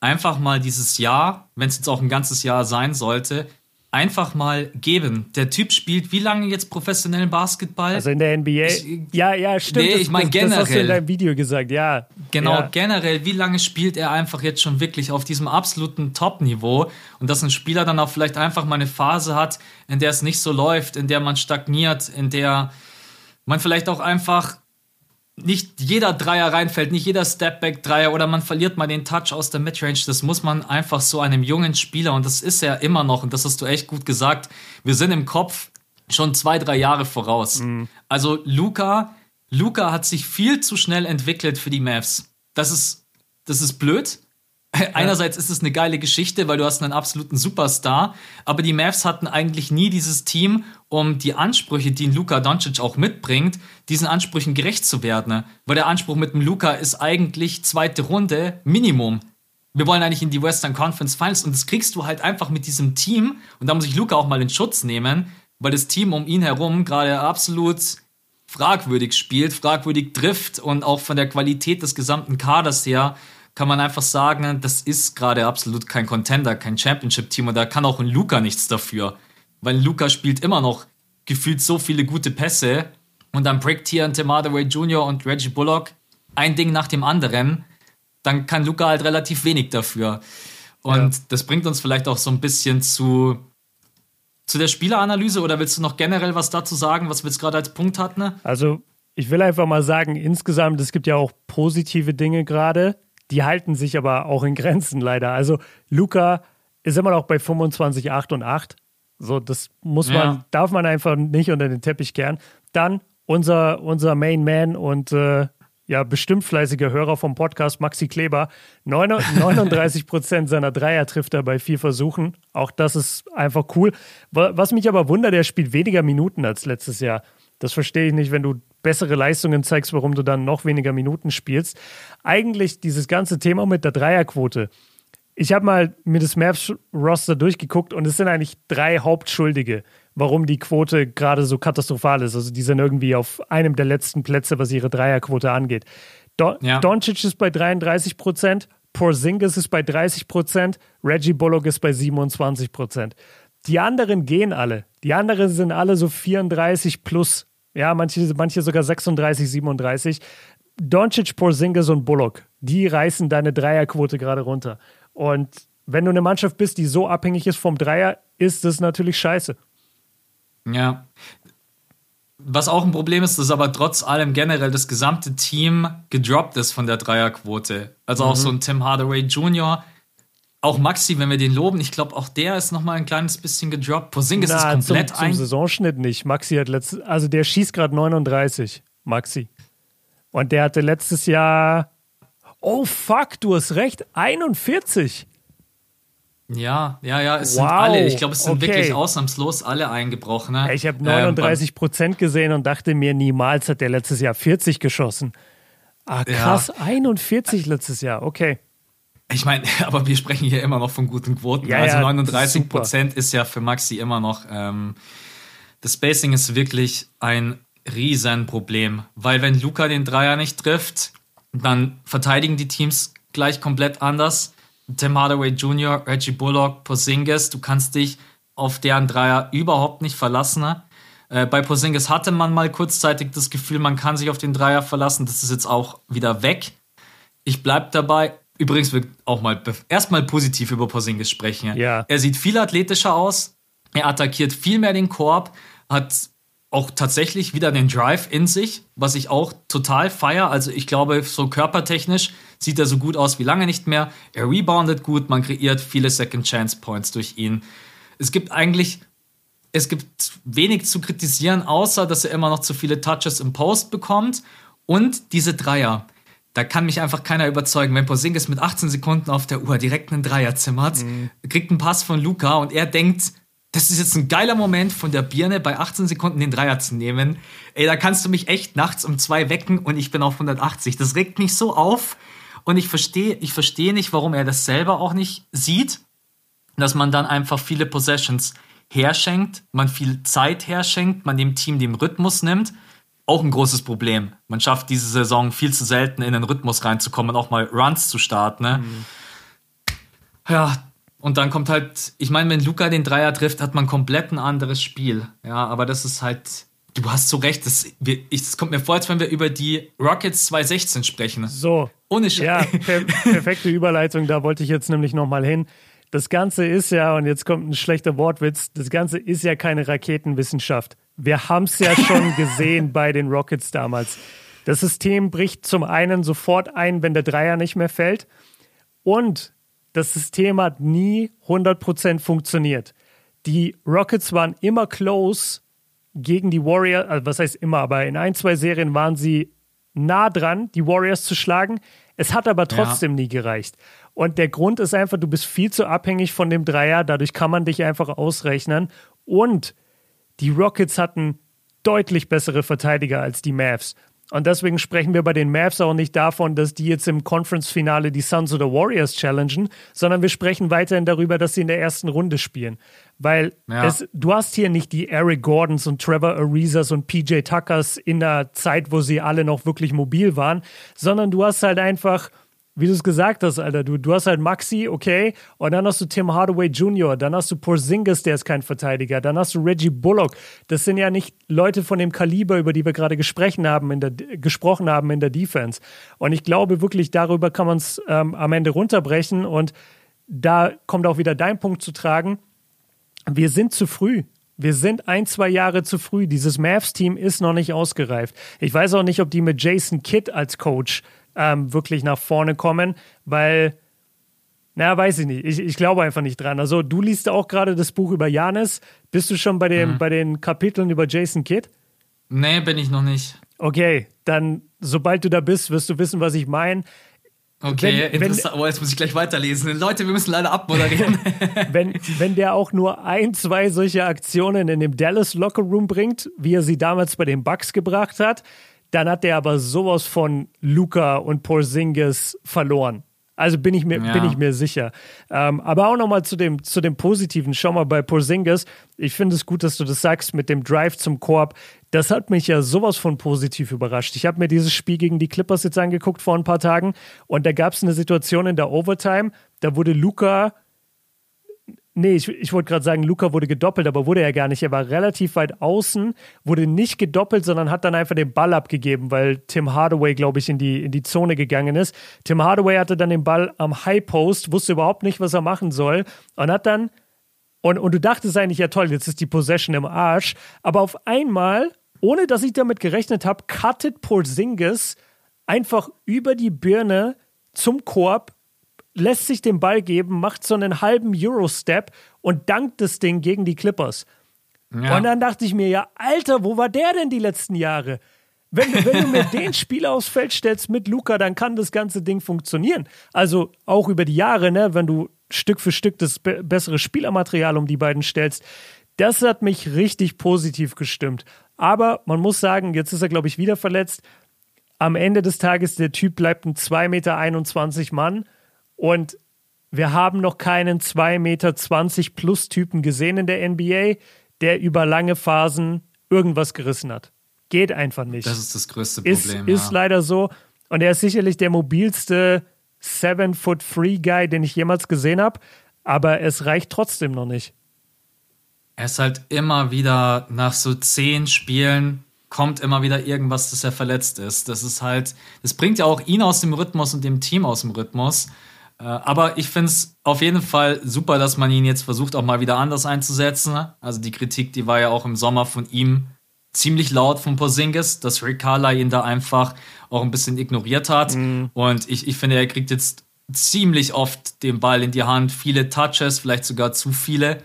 Speaker 1: einfach mal dieses Jahr, wenn es jetzt auch ein ganzes Jahr sein sollte, einfach mal geben. Der Typ spielt wie lange jetzt professionellen Basketball?
Speaker 2: Also in der NBA? Ich, ja, ja, stimmt.
Speaker 1: Nee, ich meine generell. Das hast du
Speaker 2: in deinem Video gesagt, ja.
Speaker 1: Genau,
Speaker 2: ja.
Speaker 1: generell, wie lange spielt er einfach jetzt schon wirklich auf diesem absoluten Top-Niveau? Und dass ein Spieler dann auch vielleicht einfach mal eine Phase hat, in der es nicht so läuft, in der man stagniert, in der man vielleicht auch einfach nicht jeder Dreier reinfällt, nicht jeder Stepback-Dreier oder man verliert mal den Touch aus der Midrange. Das muss man einfach so einem jungen Spieler, und das ist er immer noch, und das hast du echt gut gesagt, wir sind im Kopf schon zwei, drei Jahre voraus. Mhm. Also Luca, Luca hat sich viel zu schnell entwickelt für die Mavs. Das ist, das ist blöd, Einerseits ist es eine geile Geschichte, weil du hast einen absoluten Superstar, aber die Mavs hatten eigentlich nie dieses Team, um die Ansprüche, die ein Luka Doncic auch mitbringt, diesen Ansprüchen gerecht zu werden. Weil der Anspruch mit dem Luka ist eigentlich zweite Runde Minimum. Wir wollen eigentlich in die Western Conference Finals und das kriegst du halt einfach mit diesem Team und da muss ich Luka auch mal in Schutz nehmen, weil das Team um ihn herum gerade absolut fragwürdig spielt, fragwürdig trifft und auch von der Qualität des gesamten Kaders her kann man einfach sagen, das ist gerade absolut kein Contender, kein Championship-Team und da kann auch ein Luca nichts dafür. Weil Luca spielt immer noch gefühlt so viele gute Pässe und dann breakt hier ein Tim Hardaway Jr. und Reggie Bullock ein Ding nach dem anderen, dann kann Luca halt relativ wenig dafür. Und ja. das bringt uns vielleicht auch so ein bisschen zu, zu der Spieleranalyse oder willst du noch generell was dazu sagen, was wir jetzt gerade als Punkt hatten?
Speaker 2: Also, ich will einfach mal sagen, insgesamt, es gibt ja auch positive Dinge gerade. Die halten sich aber auch in Grenzen leider. Also Luca ist immer noch bei 25, 8 und 8. So, das muss man, ja. darf man einfach nicht unter den Teppich kehren. Dann unser, unser Main Man und äh, ja, bestimmt fleißiger Hörer vom Podcast, Maxi Kleber. 39 Prozent seiner Dreier trifft er bei vier Versuchen. Auch das ist einfach cool. Was mich aber wundert, er spielt weniger Minuten als letztes Jahr. Das verstehe ich nicht, wenn du bessere Leistungen zeigst, warum du dann noch weniger Minuten spielst. Eigentlich dieses ganze Thema mit der Dreierquote. Ich habe mal mir das Mavs-Roster durchgeguckt und es sind eigentlich drei Hauptschuldige, warum die Quote gerade so katastrophal ist. Also die sind irgendwie auf einem der letzten Plätze, was ihre Dreierquote angeht. Don ja. Doncic ist bei 33 Prozent, Porzingis ist bei 30 Prozent, Reggie Bullock ist bei 27 Prozent. Die anderen gehen alle. Die anderen sind alle so 34 plus ja, manche, manche sogar 36, 37. Doncic, Porzingis und Bullock, die reißen deine Dreierquote gerade runter. Und wenn du eine Mannschaft bist, die so abhängig ist vom Dreier, ist das natürlich scheiße.
Speaker 1: Ja. Was auch ein Problem ist, dass aber trotz allem generell das gesamte Team gedroppt ist von der Dreierquote. Also mhm. auch so ein Tim Hardaway Jr., auch Maxi, wenn wir den loben, ich glaube, auch der ist noch mal ein kleines bisschen gedroppt. Porzingis Na, ist komplett
Speaker 2: zum, zum ein. Saisonschnitt nicht. Maxi hat letztes, also der schießt gerade 39. Maxi. Und der hatte letztes Jahr. Oh fuck, du hast recht, 41.
Speaker 1: Ja, ja, ja, es wow. sind alle, ich glaube, es sind okay. wirklich ausnahmslos alle eingebrochen. Ne?
Speaker 2: Ich habe 39 ähm, Prozent gesehen und dachte mir, niemals hat der letztes Jahr 40 geschossen. Ah, krass, ja. 41 letztes Jahr, okay.
Speaker 1: Ich meine, aber wir sprechen hier immer noch von guten Quoten. Ja, also 39 Prozent ist ja für Maxi immer noch. Ähm, das Spacing ist wirklich ein Riesenproblem, weil wenn Luca den Dreier nicht trifft, dann verteidigen die Teams gleich komplett anders. Tim Hardaway Jr., Reggie Bullock, Porzingis, du kannst dich auf deren Dreier überhaupt nicht verlassen. Äh, bei Porzingis hatte man mal kurzzeitig das Gefühl, man kann sich auf den Dreier verlassen. Das ist jetzt auch wieder weg. Ich bleibe dabei, übrigens will auch mal erstmal positiv über Porzingis sprechen.
Speaker 2: Ja.
Speaker 1: Er sieht viel athletischer aus, er attackiert viel mehr den Korb, hat auch tatsächlich wieder den Drive in sich, was ich auch total feier. Also ich glaube, so körpertechnisch sieht er so gut aus wie lange nicht mehr. Er reboundet gut, man kreiert viele Second Chance Points durch ihn. Es gibt eigentlich, es gibt wenig zu kritisieren, außer dass er immer noch zu viele Touches im Post bekommt. Und diese Dreier. Da kann mich einfach keiner überzeugen. Wenn Porzingis mit 18 Sekunden auf der Uhr direkt einen Dreier zimmert, mhm. kriegt einen Pass von Luca und er denkt, das ist jetzt ein geiler Moment von der Birne bei 18 Sekunden den Dreier zu nehmen. Ey, da kannst du mich echt nachts um zwei wecken und ich bin auf 180. Das regt mich so auf und ich verstehe, ich verstehe nicht, warum er das selber auch nicht sieht, dass man dann einfach viele Possessions herschenkt, man viel Zeit herschenkt, man dem Team den Rhythmus nimmt. Auch ein großes Problem. Man schafft diese Saison viel zu selten in den Rhythmus reinzukommen und auch mal Runs zu starten. Ne? Mhm. Ja, und dann kommt halt, ich meine, wenn Luca den Dreier trifft, hat man komplett ein anderes Spiel. Ja, aber das ist halt, du hast so recht, das, es kommt mir vor, als wenn wir über die Rockets 2016 sprechen.
Speaker 2: So. Ohne Sch Ja, per perfekte Überleitung, da wollte ich jetzt nämlich nochmal hin. Das Ganze ist ja, und jetzt kommt ein schlechter Wortwitz, das Ganze ist ja keine Raketenwissenschaft. Wir haben es ja schon gesehen bei den Rockets damals. Das System bricht zum einen sofort ein, wenn der Dreier nicht mehr fällt. Und das System hat nie 100% funktioniert. Die Rockets waren immer close gegen die Warriors, also was heißt immer, aber in ein, zwei Serien waren sie nah dran, die Warriors zu schlagen. Es hat aber trotzdem ja. nie gereicht. Und der Grund ist einfach, du bist viel zu abhängig von dem Dreier, dadurch kann man dich einfach ausrechnen. Und die Rockets hatten deutlich bessere Verteidiger als die Mavs. Und deswegen sprechen wir bei den Mavs auch nicht davon, dass die jetzt im Conference-Finale die Suns oder Warriors challengen, sondern wir sprechen weiterhin darüber, dass sie in der ersten Runde spielen. Weil ja. es, du hast hier nicht die Eric Gordons und Trevor Arizas und PJ Tuckers in der Zeit, wo sie alle noch wirklich mobil waren, sondern du hast halt einfach wie du es gesagt hast, Alter, du, du hast halt Maxi, okay, und dann hast du Tim Hardaway Jr., dann hast du Porzingis, der ist kein Verteidiger, dann hast du Reggie Bullock. Das sind ja nicht Leute von dem Kaliber, über die wir gerade gesprochen haben in der, gesprochen haben in der Defense. Und ich glaube wirklich, darüber kann man es ähm, am Ende runterbrechen und da kommt auch wieder dein Punkt zu tragen. Wir sind zu früh. Wir sind ein, zwei Jahre zu früh. Dieses Mavs-Team ist noch nicht ausgereift. Ich weiß auch nicht, ob die mit Jason Kidd als Coach ähm, wirklich nach vorne kommen, weil, na, weiß ich nicht. Ich, ich glaube einfach nicht dran. Also, du liest auch gerade das Buch über Janis. Bist du schon bei, dem, mhm. bei den Kapiteln über Jason Kidd?
Speaker 1: Nee, bin ich noch nicht.
Speaker 2: Okay, dann, sobald du da bist, wirst du wissen, was ich meine.
Speaker 1: Okay, wenn, interessant. Wenn, oh, jetzt muss ich gleich weiterlesen. Leute, wir müssen leider abmoderieren.
Speaker 2: wenn, wenn der auch nur ein, zwei solche Aktionen in dem Dallas Locker Room bringt, wie er sie damals bei den Bucks gebracht hat, dann hat der aber sowas von Luca und Porzingis verloren. Also bin ich mir, ja. bin ich mir sicher. Ähm, aber auch nochmal zu dem, zu dem Positiven. Schau mal bei Porzingis. Ich finde es gut, dass du das sagst mit dem Drive zum Korb. Das hat mich ja sowas von positiv überrascht. Ich habe mir dieses Spiel gegen die Clippers jetzt angeguckt vor ein paar Tagen und da gab es eine Situation in der Overtime. Da wurde Luca Nee, ich, ich wollte gerade sagen, Luca wurde gedoppelt, aber wurde er gar nicht. Er war relativ weit außen, wurde nicht gedoppelt, sondern hat dann einfach den Ball abgegeben, weil Tim Hardaway, glaube ich, in die, in die Zone gegangen ist. Tim Hardaway hatte dann den Ball am High Post, wusste überhaupt nicht, was er machen soll und hat dann, und, und du dachtest eigentlich, ja toll, jetzt ist die Possession im Arsch, aber auf einmal, ohne dass ich damit gerechnet habe, cuttet Porzingis einfach über die Birne zum Korb lässt sich den Ball geben, macht so einen halben Euro-Step und dankt das Ding gegen die Clippers. Ja. Und dann dachte ich mir, ja, Alter, wo war der denn die letzten Jahre? Wenn, wenn du mir den Spiel aufs Feld stellst mit Luca, dann kann das ganze Ding funktionieren. Also auch über die Jahre, ne, wenn du Stück für Stück das be bessere Spielermaterial um die beiden stellst. Das hat mich richtig positiv gestimmt. Aber man muss sagen, jetzt ist er, glaube ich, wieder verletzt. Am Ende des Tages, der Typ bleibt ein 2,21 Meter Mann und wir haben noch keinen 2,20 Meter plus Typen gesehen in der NBA, der über lange Phasen irgendwas gerissen hat. Geht einfach nicht.
Speaker 1: Das ist das größte Problem.
Speaker 2: Ist, ja. ist leider so. Und er ist sicherlich der mobilste Seven-Foot-Free-Guy, den ich jemals gesehen habe. Aber es reicht trotzdem noch nicht.
Speaker 1: Er ist halt immer wieder nach so zehn Spielen kommt immer wieder irgendwas, dass er verletzt ist. Das ist halt, das bringt ja auch ihn aus dem Rhythmus und dem Team aus dem Rhythmus. Äh, aber ich finde es auf jeden Fall super, dass man ihn jetzt versucht, auch mal wieder anders einzusetzen. Also die Kritik, die war ja auch im Sommer von ihm ziemlich laut von Porzingis, dass Rick Carla ihn da einfach auch ein bisschen ignoriert hat. Mhm. Und ich, ich finde, er kriegt jetzt ziemlich oft den Ball in die Hand, viele Touches, vielleicht sogar zu viele.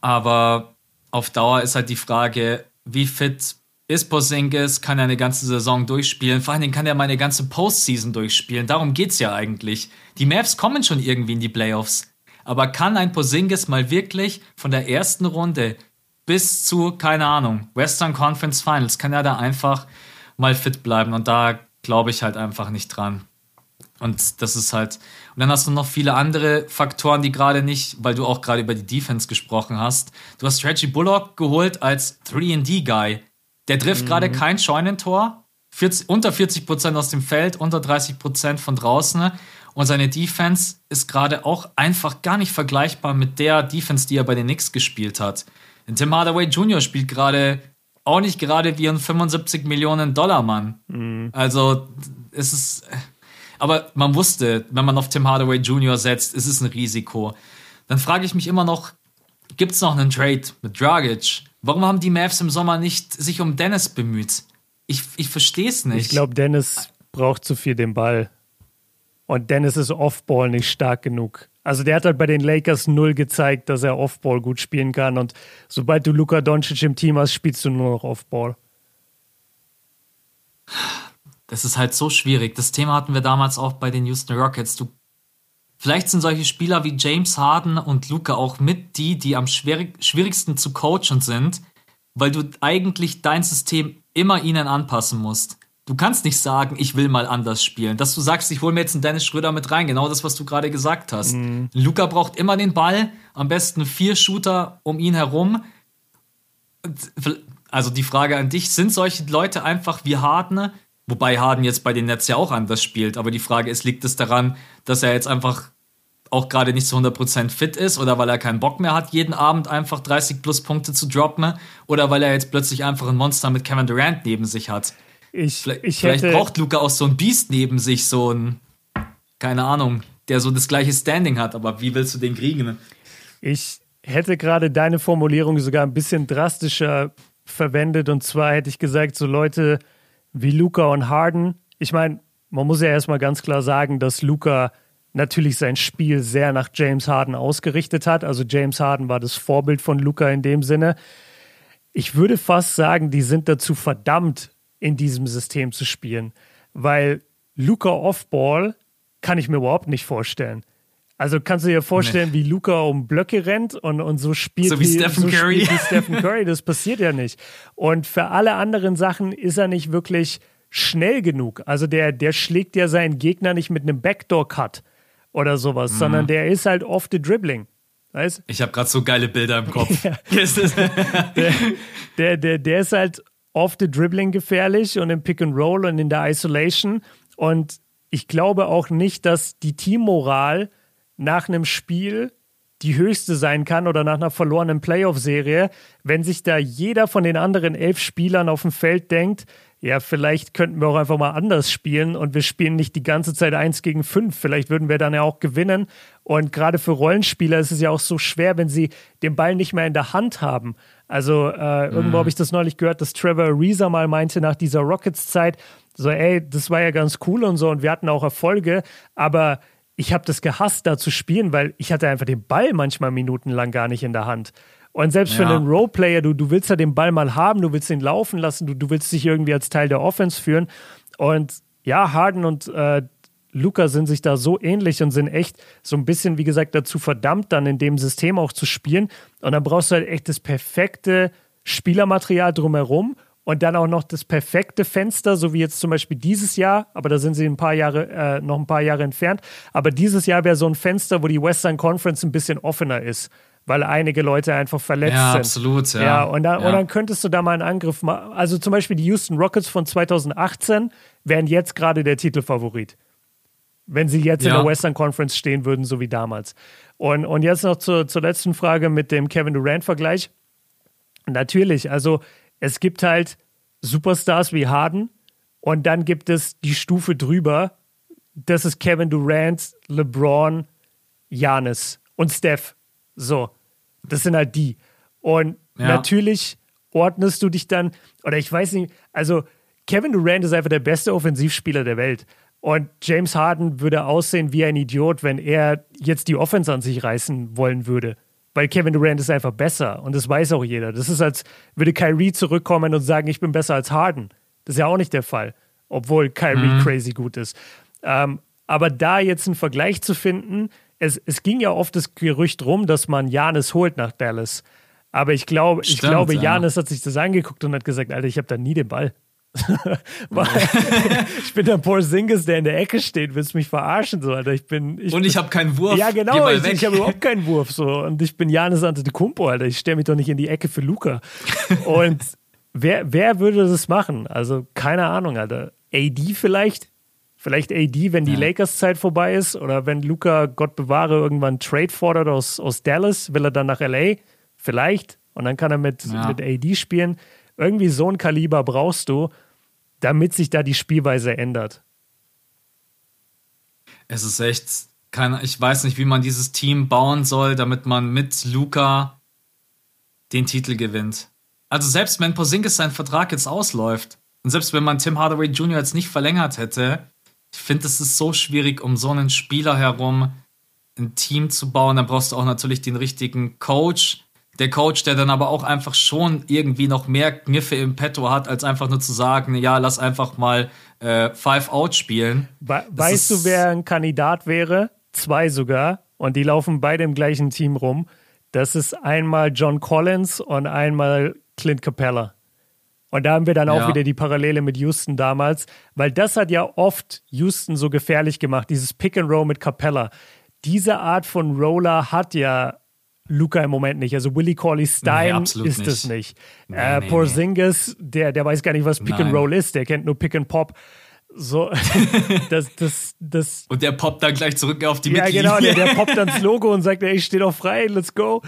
Speaker 1: Aber auf Dauer ist halt die Frage, wie fit ist Porzingis, kann er eine ganze Saison durchspielen. Vor allen Dingen kann er mal eine ganze Postseason durchspielen. Darum geht es ja eigentlich. Die Mavs kommen schon irgendwie in die Playoffs. Aber kann ein Porzingis mal wirklich von der ersten Runde bis zu, keine Ahnung, Western Conference Finals, kann er da einfach mal fit bleiben? Und da glaube ich halt einfach nicht dran. Und das ist halt. Und dann hast du noch viele andere Faktoren, die gerade nicht, weil du auch gerade über die Defense gesprochen hast. Du hast Reggie Bullock geholt als 3D-Guy. Der trifft mhm. gerade kein Scheunentor. 40, unter 40 Prozent aus dem Feld, unter 30 Prozent von draußen. Und seine Defense ist gerade auch einfach gar nicht vergleichbar mit der Defense, die er bei den Knicks gespielt hat. Denn Tim Hardaway Jr. spielt gerade auch nicht gerade wie ein 75 Millionen Dollar Mann. Mhm. Also es ist aber man wusste, wenn man auf Tim Hardaway Jr. setzt, ist es ein Risiko. Dann frage ich mich immer noch, gibt es noch einen Trade mit Dragic? Warum haben die Mavs im Sommer nicht sich um Dennis bemüht? Ich, ich verstehe es nicht.
Speaker 2: Ich glaube, Dennis braucht zu viel den Ball. Und Dennis ist Offball nicht stark genug. Also der hat halt bei den Lakers null gezeigt, dass er Offball gut spielen kann. Und sobald du Luka Doncic im Team hast, spielst du nur noch Offball.
Speaker 1: Das ist halt so schwierig. Das Thema hatten wir damals auch bei den Houston Rockets. Du, vielleicht sind solche Spieler wie James Harden und Luca auch mit die, die am schwierig, schwierigsten zu coachen sind, weil du eigentlich dein System immer ihnen anpassen musst. Du kannst nicht sagen, ich will mal anders spielen. Dass du sagst, ich hole mir jetzt einen Dennis Schröder mit rein, genau das, was du gerade gesagt hast. Mhm. Luca braucht immer den Ball, am besten vier Shooter um ihn herum. Also die Frage an dich, sind solche Leute einfach wie Harden, Wobei Harden jetzt bei den Nets ja auch anders spielt. Aber die Frage ist, liegt es daran, dass er jetzt einfach auch gerade nicht zu 100% fit ist oder weil er keinen Bock mehr hat, jeden Abend einfach 30 plus Punkte zu droppen oder weil er jetzt plötzlich einfach ein Monster mit Kevin Durant neben sich hat.
Speaker 2: Ich,
Speaker 1: vielleicht,
Speaker 2: ich
Speaker 1: vielleicht braucht Luca auch so ein Beast neben sich, so ein, keine Ahnung, der so das gleiche Standing hat, aber wie willst du den kriegen?
Speaker 2: Ich hätte gerade deine Formulierung sogar ein bisschen drastischer verwendet und zwar hätte ich gesagt, so Leute, wie Luca und Harden. Ich meine, man muss ja erstmal ganz klar sagen, dass Luca natürlich sein Spiel sehr nach James Harden ausgerichtet hat. Also James Harden war das Vorbild von Luca in dem Sinne. Ich würde fast sagen, die sind dazu verdammt, in diesem System zu spielen, weil Luca Offball kann ich mir überhaupt nicht vorstellen. Also kannst du dir vorstellen, nee. wie Luca um Blöcke rennt und, und so spielt
Speaker 1: so wie, wie Stephen so Curry.
Speaker 2: Wie Stephen Curry. Das passiert ja nicht. Und für alle anderen Sachen ist er nicht wirklich schnell genug. Also der, der schlägt ja seinen Gegner nicht mit einem Backdoor-Cut oder sowas, mhm. sondern der ist halt off the dribbling. Weißt?
Speaker 1: Ich habe gerade so geile Bilder im Kopf.
Speaker 2: der, der, der, der ist halt off the dribbling gefährlich und im Pick and Roll und in der Isolation. Und ich glaube auch nicht, dass die Teammoral nach einem Spiel die höchste sein kann oder nach einer verlorenen Playoff-Serie, wenn sich da jeder von den anderen elf Spielern auf dem Feld denkt, ja, vielleicht könnten wir auch einfach mal anders spielen und wir spielen nicht die ganze Zeit eins gegen fünf. Vielleicht würden wir dann ja auch gewinnen. Und gerade für Rollenspieler ist es ja auch so schwer, wenn sie den Ball nicht mehr in der Hand haben. Also äh, mhm. irgendwo habe ich das neulich gehört, dass Trevor Ariza mal meinte nach dieser Rockets-Zeit, so, ey, das war ja ganz cool und so und wir hatten auch Erfolge, aber ich habe das gehasst, da zu spielen, weil ich hatte einfach den Ball manchmal minutenlang gar nicht in der Hand. Und selbst für einen Roleplayer, du, du willst ja den Ball mal haben, du willst ihn laufen lassen, du, du willst dich irgendwie als Teil der Offense führen. Und ja, Harden und äh, Luca sind sich da so ähnlich und sind echt so ein bisschen, wie gesagt, dazu verdammt, dann in dem System auch zu spielen. Und dann brauchst du halt echt das perfekte Spielermaterial drumherum und dann auch noch das perfekte Fenster, so wie jetzt zum Beispiel dieses Jahr, aber da sind sie ein paar Jahre, äh, noch ein paar Jahre entfernt. Aber dieses Jahr wäre so ein Fenster, wo die Western Conference ein bisschen offener ist, weil einige Leute einfach verletzt ja, sind.
Speaker 1: Absolut, ja,
Speaker 2: ja, und dann, ja. und dann könntest du da mal einen Angriff machen. Also zum Beispiel die Houston Rockets von 2018 wären jetzt gerade der Titelfavorit. Wenn sie jetzt ja. in der Western Conference stehen würden, so wie damals. Und, und jetzt noch zur, zur letzten Frage mit dem Kevin Durant-Vergleich. Natürlich, also es gibt halt Superstars wie Harden und dann gibt es die Stufe drüber. Das ist Kevin Durant, LeBron, Janis und Steph. So, das sind halt die. Und ja. natürlich ordnest du dich dann, oder ich weiß nicht, also Kevin Durant ist einfach der beste Offensivspieler der Welt. Und James Harden würde aussehen wie ein Idiot, wenn er jetzt die Offense an sich reißen wollen würde. Weil Kevin Durant ist einfach besser und das weiß auch jeder. Das ist, als würde Kyrie zurückkommen und sagen, ich bin besser als Harden. Das ist ja auch nicht der Fall, obwohl Kyrie mhm. crazy gut ist. Ähm, aber da jetzt einen Vergleich zu finden, es, es ging ja oft das Gerücht rum, dass man Janis holt nach Dallas. Aber ich glaube, ich glaube, Janis ja. hat sich das angeguckt und hat gesagt, Alter, ich habe da nie den Ball. ich bin der Porzingis, der in der Ecke steht, willst mich verarschen so, Alter. Ich bin ich
Speaker 1: und ich habe keinen Wurf.
Speaker 2: Ja, genau, ich, ich habe überhaupt keinen Wurf so und ich bin Janis Antetokounmpo, Alter. Ich stelle mich doch nicht in die Ecke für Luca. und wer wer würde das machen? Also keine Ahnung, Alter. AD vielleicht? Vielleicht AD, wenn die ja. Lakers-Zeit vorbei ist oder wenn Luca, Gott bewahre, irgendwann Trade fordert aus, aus Dallas, will er dann nach LA? Vielleicht. Und dann kann er mit, ja. mit AD spielen. Irgendwie so ein Kaliber brauchst du, damit sich da die Spielweise ändert.
Speaker 1: Es ist echt, keine, ich weiß nicht, wie man dieses Team bauen soll, damit man mit Luca den Titel gewinnt. Also selbst wenn Porzingis sein Vertrag jetzt ausläuft und selbst wenn man Tim Hardaway Jr. jetzt nicht verlängert hätte, ich finde, es ist so schwierig, um so einen Spieler herum ein Team zu bauen. Dann brauchst du auch natürlich den richtigen Coach, der Coach, der dann aber auch einfach schon irgendwie noch mehr Kniffe im Petto hat, als einfach nur zu sagen, ja, lass einfach mal äh, Five Out spielen.
Speaker 2: We weißt du, wer ein Kandidat wäre? Zwei sogar. Und die laufen beide im gleichen Team rum. Das ist einmal John Collins und einmal Clint Capella. Und da haben wir dann auch ja. wieder die Parallele mit Houston damals, weil das hat ja oft Houston so gefährlich gemacht, dieses Pick and Roll mit Capella. Diese Art von Roller hat ja Luca im Moment nicht. Also Willie Corley Stein nee, ist es nicht. Nee, äh, nee, Porzingis, der, der weiß gar nicht, was Pick Nein. and Roll ist. Der kennt nur Pick and Pop. So, das, das, das.
Speaker 1: Und der poppt dann gleich zurück auf die
Speaker 2: Ja, genau, der, der poppt dann das Logo und sagt, ey, ich stehe doch frei, let's go.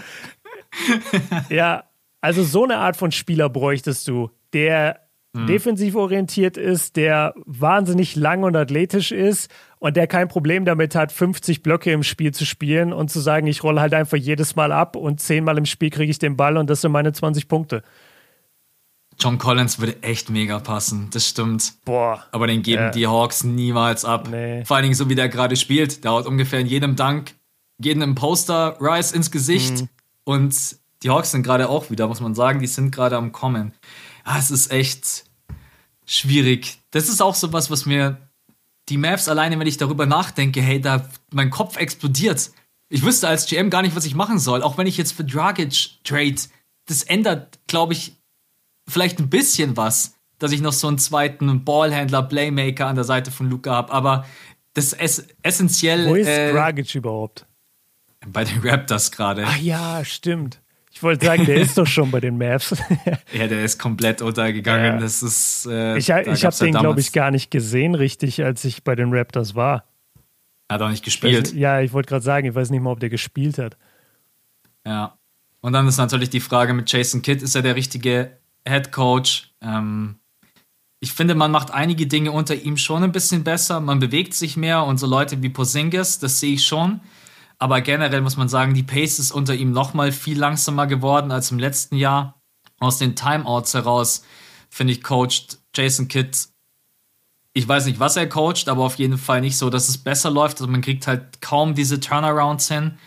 Speaker 2: ja, also so eine Art von Spieler bräuchtest du, der mhm. defensiv orientiert ist, der wahnsinnig lang und athletisch ist und der kein Problem damit hat, 50 Blöcke im Spiel zu spielen und zu sagen, ich rolle halt einfach jedes Mal ab und zehnmal im Spiel kriege ich den Ball und das sind meine 20 Punkte.
Speaker 1: John Collins würde echt mega passen, das stimmt.
Speaker 2: Boah.
Speaker 1: Aber den geben äh, die Hawks niemals ab. Nee. Vor allen Dingen so wie der gerade spielt. Der haut ungefähr in jedem Dank, jedem Poster Rice ins Gesicht. Mhm. Und die Hawks sind gerade auch wieder, muss man sagen, die sind gerade am Kommen. Ah, es ist echt schwierig. Das ist auch so was, was mir die Mavs alleine, wenn ich darüber nachdenke, hey, da mein Kopf explodiert. Ich wüsste als GM gar nicht, was ich machen soll. Auch wenn ich jetzt für Dragic trade, das ändert, glaube ich, vielleicht ein bisschen was, dass ich noch so einen zweiten Ballhändler, Playmaker an der Seite von Luca habe. Aber das ist essentiell.
Speaker 2: Wo ist äh, Dragic überhaupt?
Speaker 1: Bei den Raptors gerade.
Speaker 2: Ach ja, stimmt. Ich wollte sagen, der ist doch schon bei den Mavs.
Speaker 1: ja, der ist komplett untergegangen. Ja. Das ist.
Speaker 2: Äh, ich ich habe den, glaube ich, gar nicht gesehen, richtig, als ich bei den Raptors war.
Speaker 1: Hat auch nicht gespielt.
Speaker 2: Weiß, ja, ich wollte gerade sagen, ich weiß nicht mal, ob der gespielt hat.
Speaker 1: Ja. Und dann ist natürlich die Frage mit Jason Kidd, ist er der richtige Head Coach? Ähm, ich finde, man macht einige Dinge unter ihm schon ein bisschen besser. Man bewegt sich mehr und so Leute wie Posingis, das sehe ich schon. Aber generell muss man sagen, die Pace ist unter ihm nochmal viel langsamer geworden als im letzten Jahr. Aus den Timeouts heraus, finde ich, coacht Jason Kidd. Ich weiß nicht, was er coacht, aber auf jeden Fall nicht so, dass es besser läuft. Also man kriegt halt kaum diese Turnarounds hin.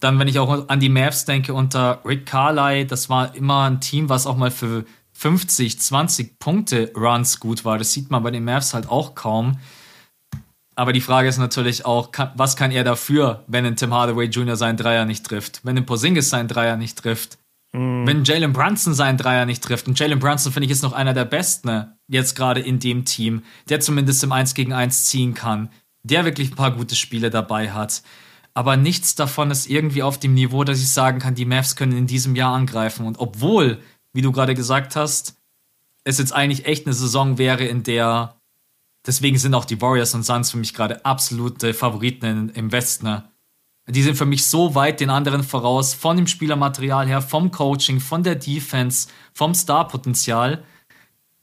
Speaker 1: Dann, wenn ich auch an die Mavs denke, unter Rick Carly, das war immer ein Team, was auch mal für 50, 20 Punkte Runs gut war. Das sieht man bei den Mavs halt auch kaum. Aber die Frage ist natürlich auch, kann, was kann er dafür, wenn ein Tim Hardaway Jr. seinen Dreier nicht trifft? Wenn ein Porzingis seinen Dreier nicht trifft? Mm. Wenn Jalen Brunson seinen Dreier nicht trifft? Und Jalen Brunson, finde ich, ist noch einer der Besten ne? jetzt gerade in dem Team, der zumindest im 1 gegen 1 ziehen kann, der wirklich ein paar gute Spiele dabei hat. Aber nichts davon ist irgendwie auf dem Niveau, dass ich sagen kann, die Mavs können in diesem Jahr angreifen. Und obwohl, wie du gerade gesagt hast, es jetzt eigentlich echt eine Saison wäre, in der Deswegen sind auch die Warriors und Suns für mich gerade absolute Favoriten in, im Westen. Ne? Die sind für mich so weit den anderen voraus, von dem Spielermaterial her, vom Coaching, von der Defense, vom Starpotenzial.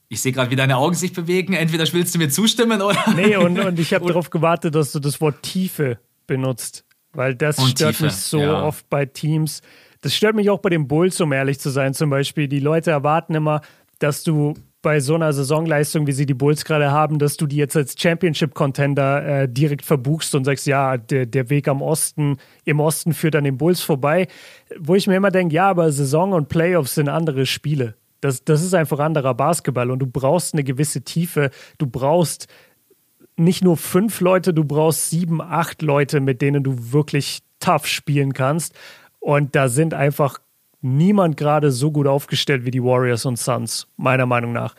Speaker 1: Ich sehe gerade, wie deine Augen sich bewegen. Entweder willst du mir zustimmen oder.
Speaker 2: Nee, und, und ich habe darauf gewartet, dass du das Wort Tiefe benutzt. Weil das und stört Tiefe, mich so ja. oft bei Teams. Das stört mich auch bei den Bulls, um ehrlich zu sein. Zum Beispiel, die Leute erwarten immer, dass du bei so einer Saisonleistung, wie sie die Bulls gerade haben, dass du die jetzt als Championship-Contender äh, direkt verbuchst und sagst, ja, der, der Weg am Osten, im Osten führt an den Bulls vorbei. Wo ich mir immer denke, ja, aber Saison und Playoffs sind andere Spiele. Das, das ist einfach anderer Basketball und du brauchst eine gewisse Tiefe. Du brauchst nicht nur fünf Leute, du brauchst sieben, acht Leute, mit denen du wirklich tough spielen kannst. Und da sind einfach niemand gerade so gut aufgestellt wie die Warriors und Suns, meiner Meinung nach.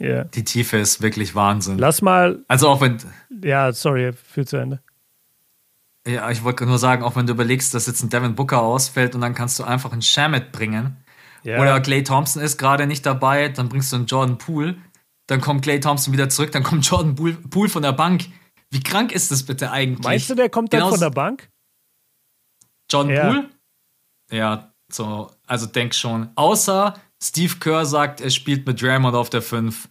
Speaker 1: Yeah. Die Tiefe ist wirklich Wahnsinn.
Speaker 2: Lass mal.
Speaker 1: Also auch wenn.
Speaker 2: Ja, sorry, viel zu Ende.
Speaker 1: Ja, ich wollte nur sagen, auch wenn du überlegst, dass jetzt ein Devin Booker ausfällt und dann kannst du einfach einen Shamit bringen. Yeah. Oder Clay Thompson ist gerade nicht dabei, dann bringst du einen Jordan Poole. Dann kommt Clay Thompson wieder zurück, dann kommt Jordan Poole von der Bank. Wie krank ist das bitte eigentlich?
Speaker 2: Meinst du, der kommt dann Genauso von der Bank?
Speaker 1: Jordan ja. Poole? Ja, so, also denk schon. Außer Steve Kerr sagt, er spielt mit Draymond auf der 5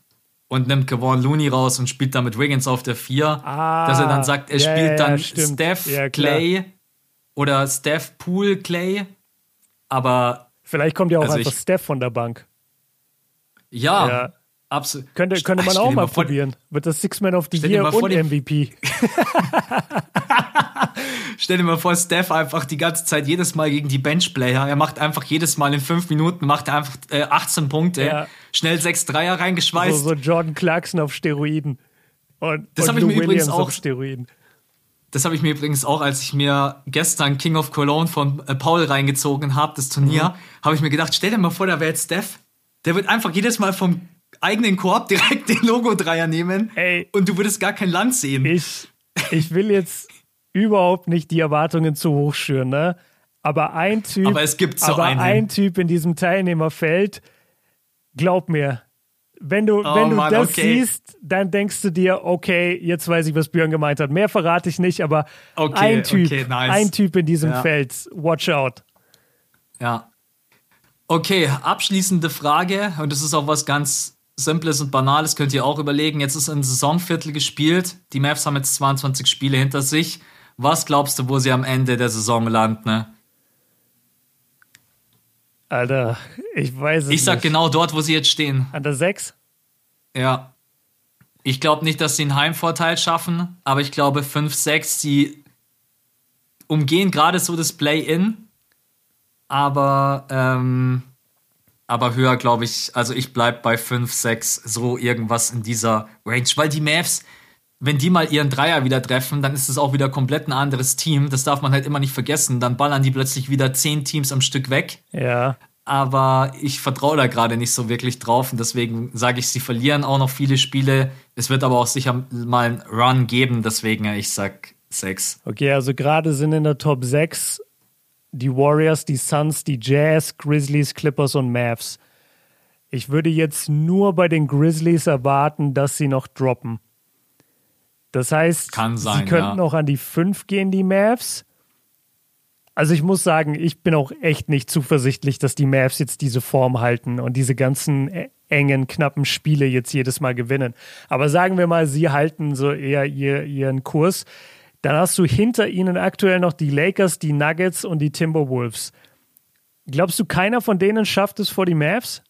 Speaker 1: und nimmt Kevon Looney raus und spielt dann mit Wiggins auf der 4. Ah, dass er dann sagt, er ja, spielt ja, dann stimmt. Steph ja, Clay oder Steph Pool Clay. Aber.
Speaker 2: Vielleicht kommt ja auch also einfach ich, Steph von der Bank.
Speaker 1: Ja, absolut.
Speaker 2: Könnte, könnte man auch mal, mal probieren. Wird das Six-Man of the Year und MVP.
Speaker 1: Stell dir mal vor, Steph einfach die ganze Zeit jedes Mal gegen die Benchplayer. Er macht einfach jedes Mal in fünf Minuten macht er einfach äh, 18 Punkte, ja. schnell sechs Dreier reingeschweißt.
Speaker 2: So, so Jordan Clarkson auf Steroiden. Und,
Speaker 1: das habe ich mir Williams übrigens auch. Auf
Speaker 2: Steroiden.
Speaker 1: Das habe ich mir übrigens auch, als ich mir gestern King of Cologne von äh, Paul reingezogen habe, das Turnier, mhm. habe ich mir gedacht, stell dir mal vor, da wäre jetzt Steph. Der wird einfach jedes Mal vom eigenen Korb direkt den Logo-Dreier nehmen Ey, und du würdest gar kein Land sehen.
Speaker 2: Ich, ich will jetzt überhaupt nicht die Erwartungen zu hoch schüren, ne? Aber ein Typ,
Speaker 1: aber es gibt so
Speaker 2: aber einen. ein Typ in diesem Teilnehmerfeld, glaub mir, wenn du, oh, wenn du Mann, das okay. siehst, dann denkst du dir, okay, jetzt weiß ich, was Björn gemeint hat. Mehr verrate ich nicht, aber okay, ein Typ, okay, nice. ein Typ in diesem ja. Feld, watch out.
Speaker 1: Ja. Okay, abschließende Frage, und das ist auch was ganz Simples und Banales, könnt ihr auch überlegen. Jetzt ist ein Saisonviertel gespielt. Die Mavs haben jetzt 22 Spiele hinter sich. Was glaubst du, wo sie am Ende der Saison landen? Ne?
Speaker 2: Alter, ich weiß es
Speaker 1: Ich sag
Speaker 2: nicht.
Speaker 1: genau dort, wo sie jetzt stehen.
Speaker 2: An der 6?
Speaker 1: Ja. Ich glaube nicht, dass sie einen Heimvorteil schaffen, aber ich glaube 5, 6, sie umgehen gerade so das Play-In. Aber, ähm, aber höher glaube ich, also ich bleibe bei 5, 6, so irgendwas in dieser Range, weil die Mavs, wenn die mal ihren Dreier wieder treffen, dann ist es auch wieder komplett ein anderes Team. Das darf man halt immer nicht vergessen. Dann ballern die plötzlich wieder zehn Teams am Stück weg.
Speaker 2: Ja.
Speaker 1: Aber ich vertraue da gerade nicht so wirklich drauf und deswegen sage ich, sie verlieren auch noch viele Spiele. Es wird aber auch sicher mal einen Run geben, deswegen ich sag sechs.
Speaker 2: Okay, also gerade sind in der Top 6 die Warriors, die Suns, die Jazz, Grizzlies, Clippers und Mavs. Ich würde jetzt nur bei den Grizzlies erwarten, dass sie noch droppen. Das heißt,
Speaker 1: sein,
Speaker 2: sie könnten ja. auch an die 5 gehen, die Mavs. Also ich muss sagen, ich bin auch echt nicht zuversichtlich, dass die Mavs jetzt diese Form halten und diese ganzen e-, engen, knappen Spiele jetzt jedes Mal gewinnen. Aber sagen wir mal, sie halten so eher ihr, ihren Kurs. Dann hast du hinter ihnen aktuell noch die Lakers, die Nuggets und die Timberwolves. Glaubst du, keiner von denen schafft es vor die Mavs?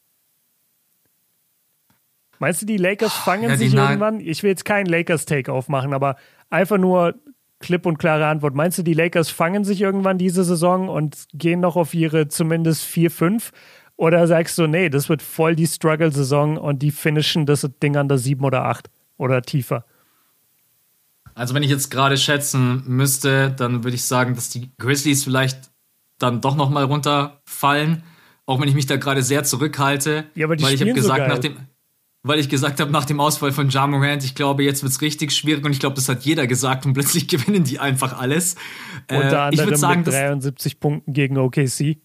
Speaker 2: Meinst du, die Lakers fangen ja, sich irgendwann? Ich will jetzt keinen Lakers-Take aufmachen, aber einfach nur klipp und klare Antwort. Meinst du, die Lakers fangen sich irgendwann diese Saison und gehen noch auf ihre zumindest 4, 5? Oder sagst du, nee, das wird voll die Struggle-Saison und die finishen das Ding an der 7 oder 8 oder tiefer?
Speaker 1: Also, wenn ich jetzt gerade schätzen müsste, dann würde ich sagen, dass die Grizzlies vielleicht dann doch nochmal runterfallen. Auch wenn ich mich da gerade sehr zurückhalte.
Speaker 2: Ja, aber die
Speaker 1: weil ich
Speaker 2: habe
Speaker 1: gesagt,
Speaker 2: so
Speaker 1: nach dem weil ich gesagt habe, nach dem Ausfall von Ja Morant, ich glaube, jetzt wird es richtig schwierig und ich glaube, das hat jeder gesagt und plötzlich gewinnen die einfach alles.
Speaker 2: Unter äh, ich anderem sagen, mit 73 Punkten gegen OKC.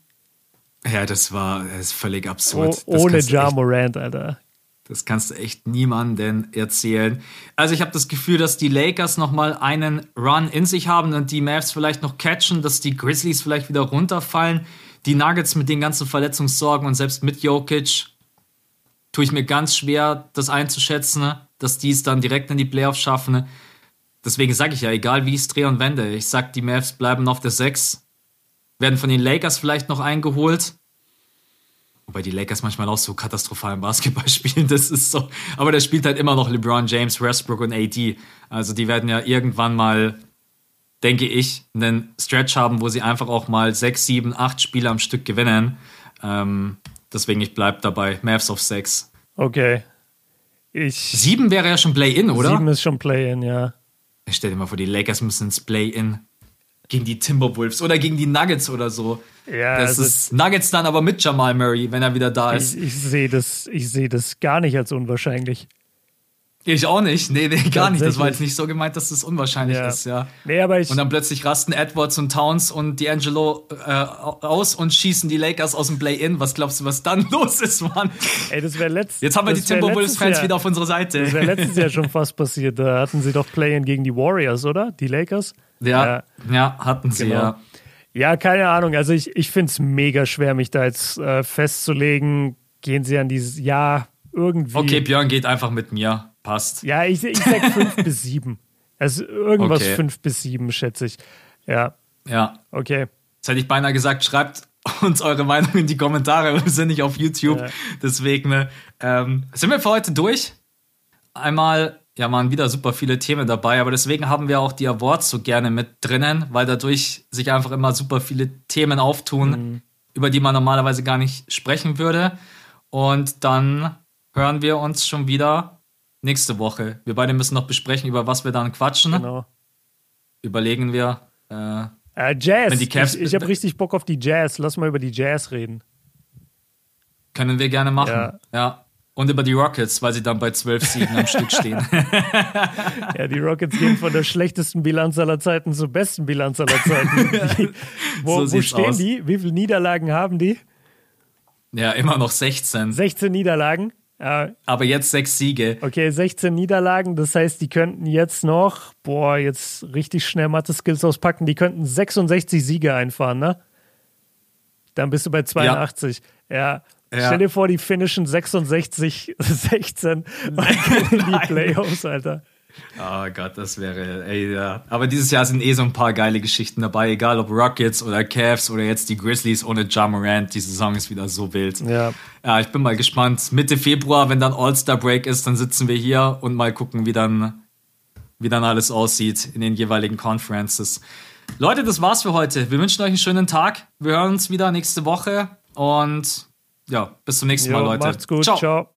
Speaker 1: Ja, das war das ist völlig absurd.
Speaker 2: Oh, ohne Ja Morant, Alter.
Speaker 1: Das kannst du echt niemandem erzählen. Also ich habe das Gefühl, dass die Lakers noch mal einen Run in sich haben und die Mavs vielleicht noch catchen, dass die Grizzlies vielleicht wieder runterfallen. Die Nuggets mit den ganzen Verletzungssorgen und selbst mit Jokic tue ich mir ganz schwer, das einzuschätzen, dass die es dann direkt in die Playoffs schaffen. Deswegen sage ich ja, egal wie ich es drehe und wende, ich sag, die Mavs bleiben auf der 6, werden von den Lakers vielleicht noch eingeholt. Wobei die Lakers manchmal auch so katastrophalen Basketball spielen, das ist so. Aber da spielt halt immer noch LeBron James, Westbrook und AD. Also die werden ja irgendwann mal, denke ich, einen Stretch haben, wo sie einfach auch mal sechs, sieben, acht Spiele am Stück gewinnen. Ähm, deswegen, ich bleibe dabei. Mavs auf sechs.
Speaker 2: Okay.
Speaker 1: Ich sieben wäre ja schon Play-In, oder?
Speaker 2: Sieben ist schon Play-In, ja.
Speaker 1: Ich stell dir mal vor, die Lakers müssen ins Play-In gegen die Timberwolves oder gegen die Nuggets oder so. Ja, das also ist Nuggets dann aber mit Jamal Murray, wenn er wieder da ist.
Speaker 2: Ich, ich sehe das, seh das gar nicht als unwahrscheinlich.
Speaker 1: Ich auch nicht. Nee, nee, gar nicht. Das war jetzt nicht so gemeint, dass das unwahrscheinlich ja. ist, ja.
Speaker 2: Nee, aber ich
Speaker 1: und dann plötzlich rasten Edwards und Towns und D'Angelo äh, aus und schießen die Lakers aus dem Play-In. Was glaubst du, was dann los ist, Mann?
Speaker 2: Ey, das wäre letztes
Speaker 1: Jetzt haben wir die Timberwolves-Fans wieder auf unserer Seite.
Speaker 2: Das wäre letztes Jahr schon fast passiert. Da hatten sie doch Play-In gegen die Warriors, oder? Die Lakers?
Speaker 1: Ja, ja, ja hatten sie, genau. ja.
Speaker 2: Ja, keine Ahnung. Also ich, ich finde es mega schwer, mich da jetzt äh, festzulegen. Gehen sie an dieses Jahr irgendwie.
Speaker 1: Okay, Björn geht einfach mit mir. Passt.
Speaker 2: Ja, ich, ich sag fünf bis sieben. Also irgendwas okay. fünf bis sieben, schätze ich. Ja.
Speaker 1: Ja.
Speaker 2: Okay.
Speaker 1: Jetzt hätte ich beinahe gesagt, schreibt uns eure Meinung in die Kommentare. Wir sind nicht auf YouTube. Ja. Deswegen ne, ähm, sind wir für heute durch. Einmal ja, waren wieder super viele Themen dabei, aber deswegen haben wir auch die Awards so gerne mit drinnen, weil dadurch sich einfach immer super viele Themen auftun, mhm. über die man normalerweise gar nicht sprechen würde. Und dann hören wir uns schon wieder nächste Woche. Wir beide müssen noch besprechen, über was wir dann quatschen. Genau. Überlegen wir. Äh,
Speaker 2: äh, Jazz. ich ich habe richtig Bock auf die Jazz. Lass mal über die Jazz reden.
Speaker 1: Können wir gerne machen. Ja. ja. Und über die Rockets, weil sie dann bei zwölf Siegen am Stück stehen.
Speaker 2: ja, die Rockets gehen von der schlechtesten Bilanz aller Zeiten zur besten Bilanz aller Zeiten. Die, wo, so wo stehen aus. die? Wie viele Niederlagen haben die?
Speaker 1: Ja, immer noch 16.
Speaker 2: 16 Niederlagen?
Speaker 1: Ja. Aber jetzt sechs Siege.
Speaker 2: Okay, 16 Niederlagen. Das heißt, die könnten jetzt noch, boah, jetzt richtig schnell Mathe-Skills auspacken. Die könnten 66 Siege einfahren, ne? Dann bist du bei 82. Ja. ja. Ja. Stell dir vor, die finishen 66, 16 in die Playoffs, Alter.
Speaker 1: Oh Gott, das wäre, ey, ja. Aber dieses Jahr sind eh so ein paar geile Geschichten dabei, egal ob Rockets oder Cavs oder jetzt die Grizzlies ohne Ja Morant. Die Saison ist wieder so wild.
Speaker 2: Ja.
Speaker 1: Ja, ich bin mal gespannt. Mitte Februar, wenn dann All-Star Break ist, dann sitzen wir hier und mal gucken, wie dann, wie dann alles aussieht in den jeweiligen Conferences. Leute, das war's für heute. Wir wünschen euch einen schönen Tag. Wir hören uns wieder nächste Woche und ja, bis zum nächsten Mal, Leute.
Speaker 2: Macht's gut. Ciao. Ciao.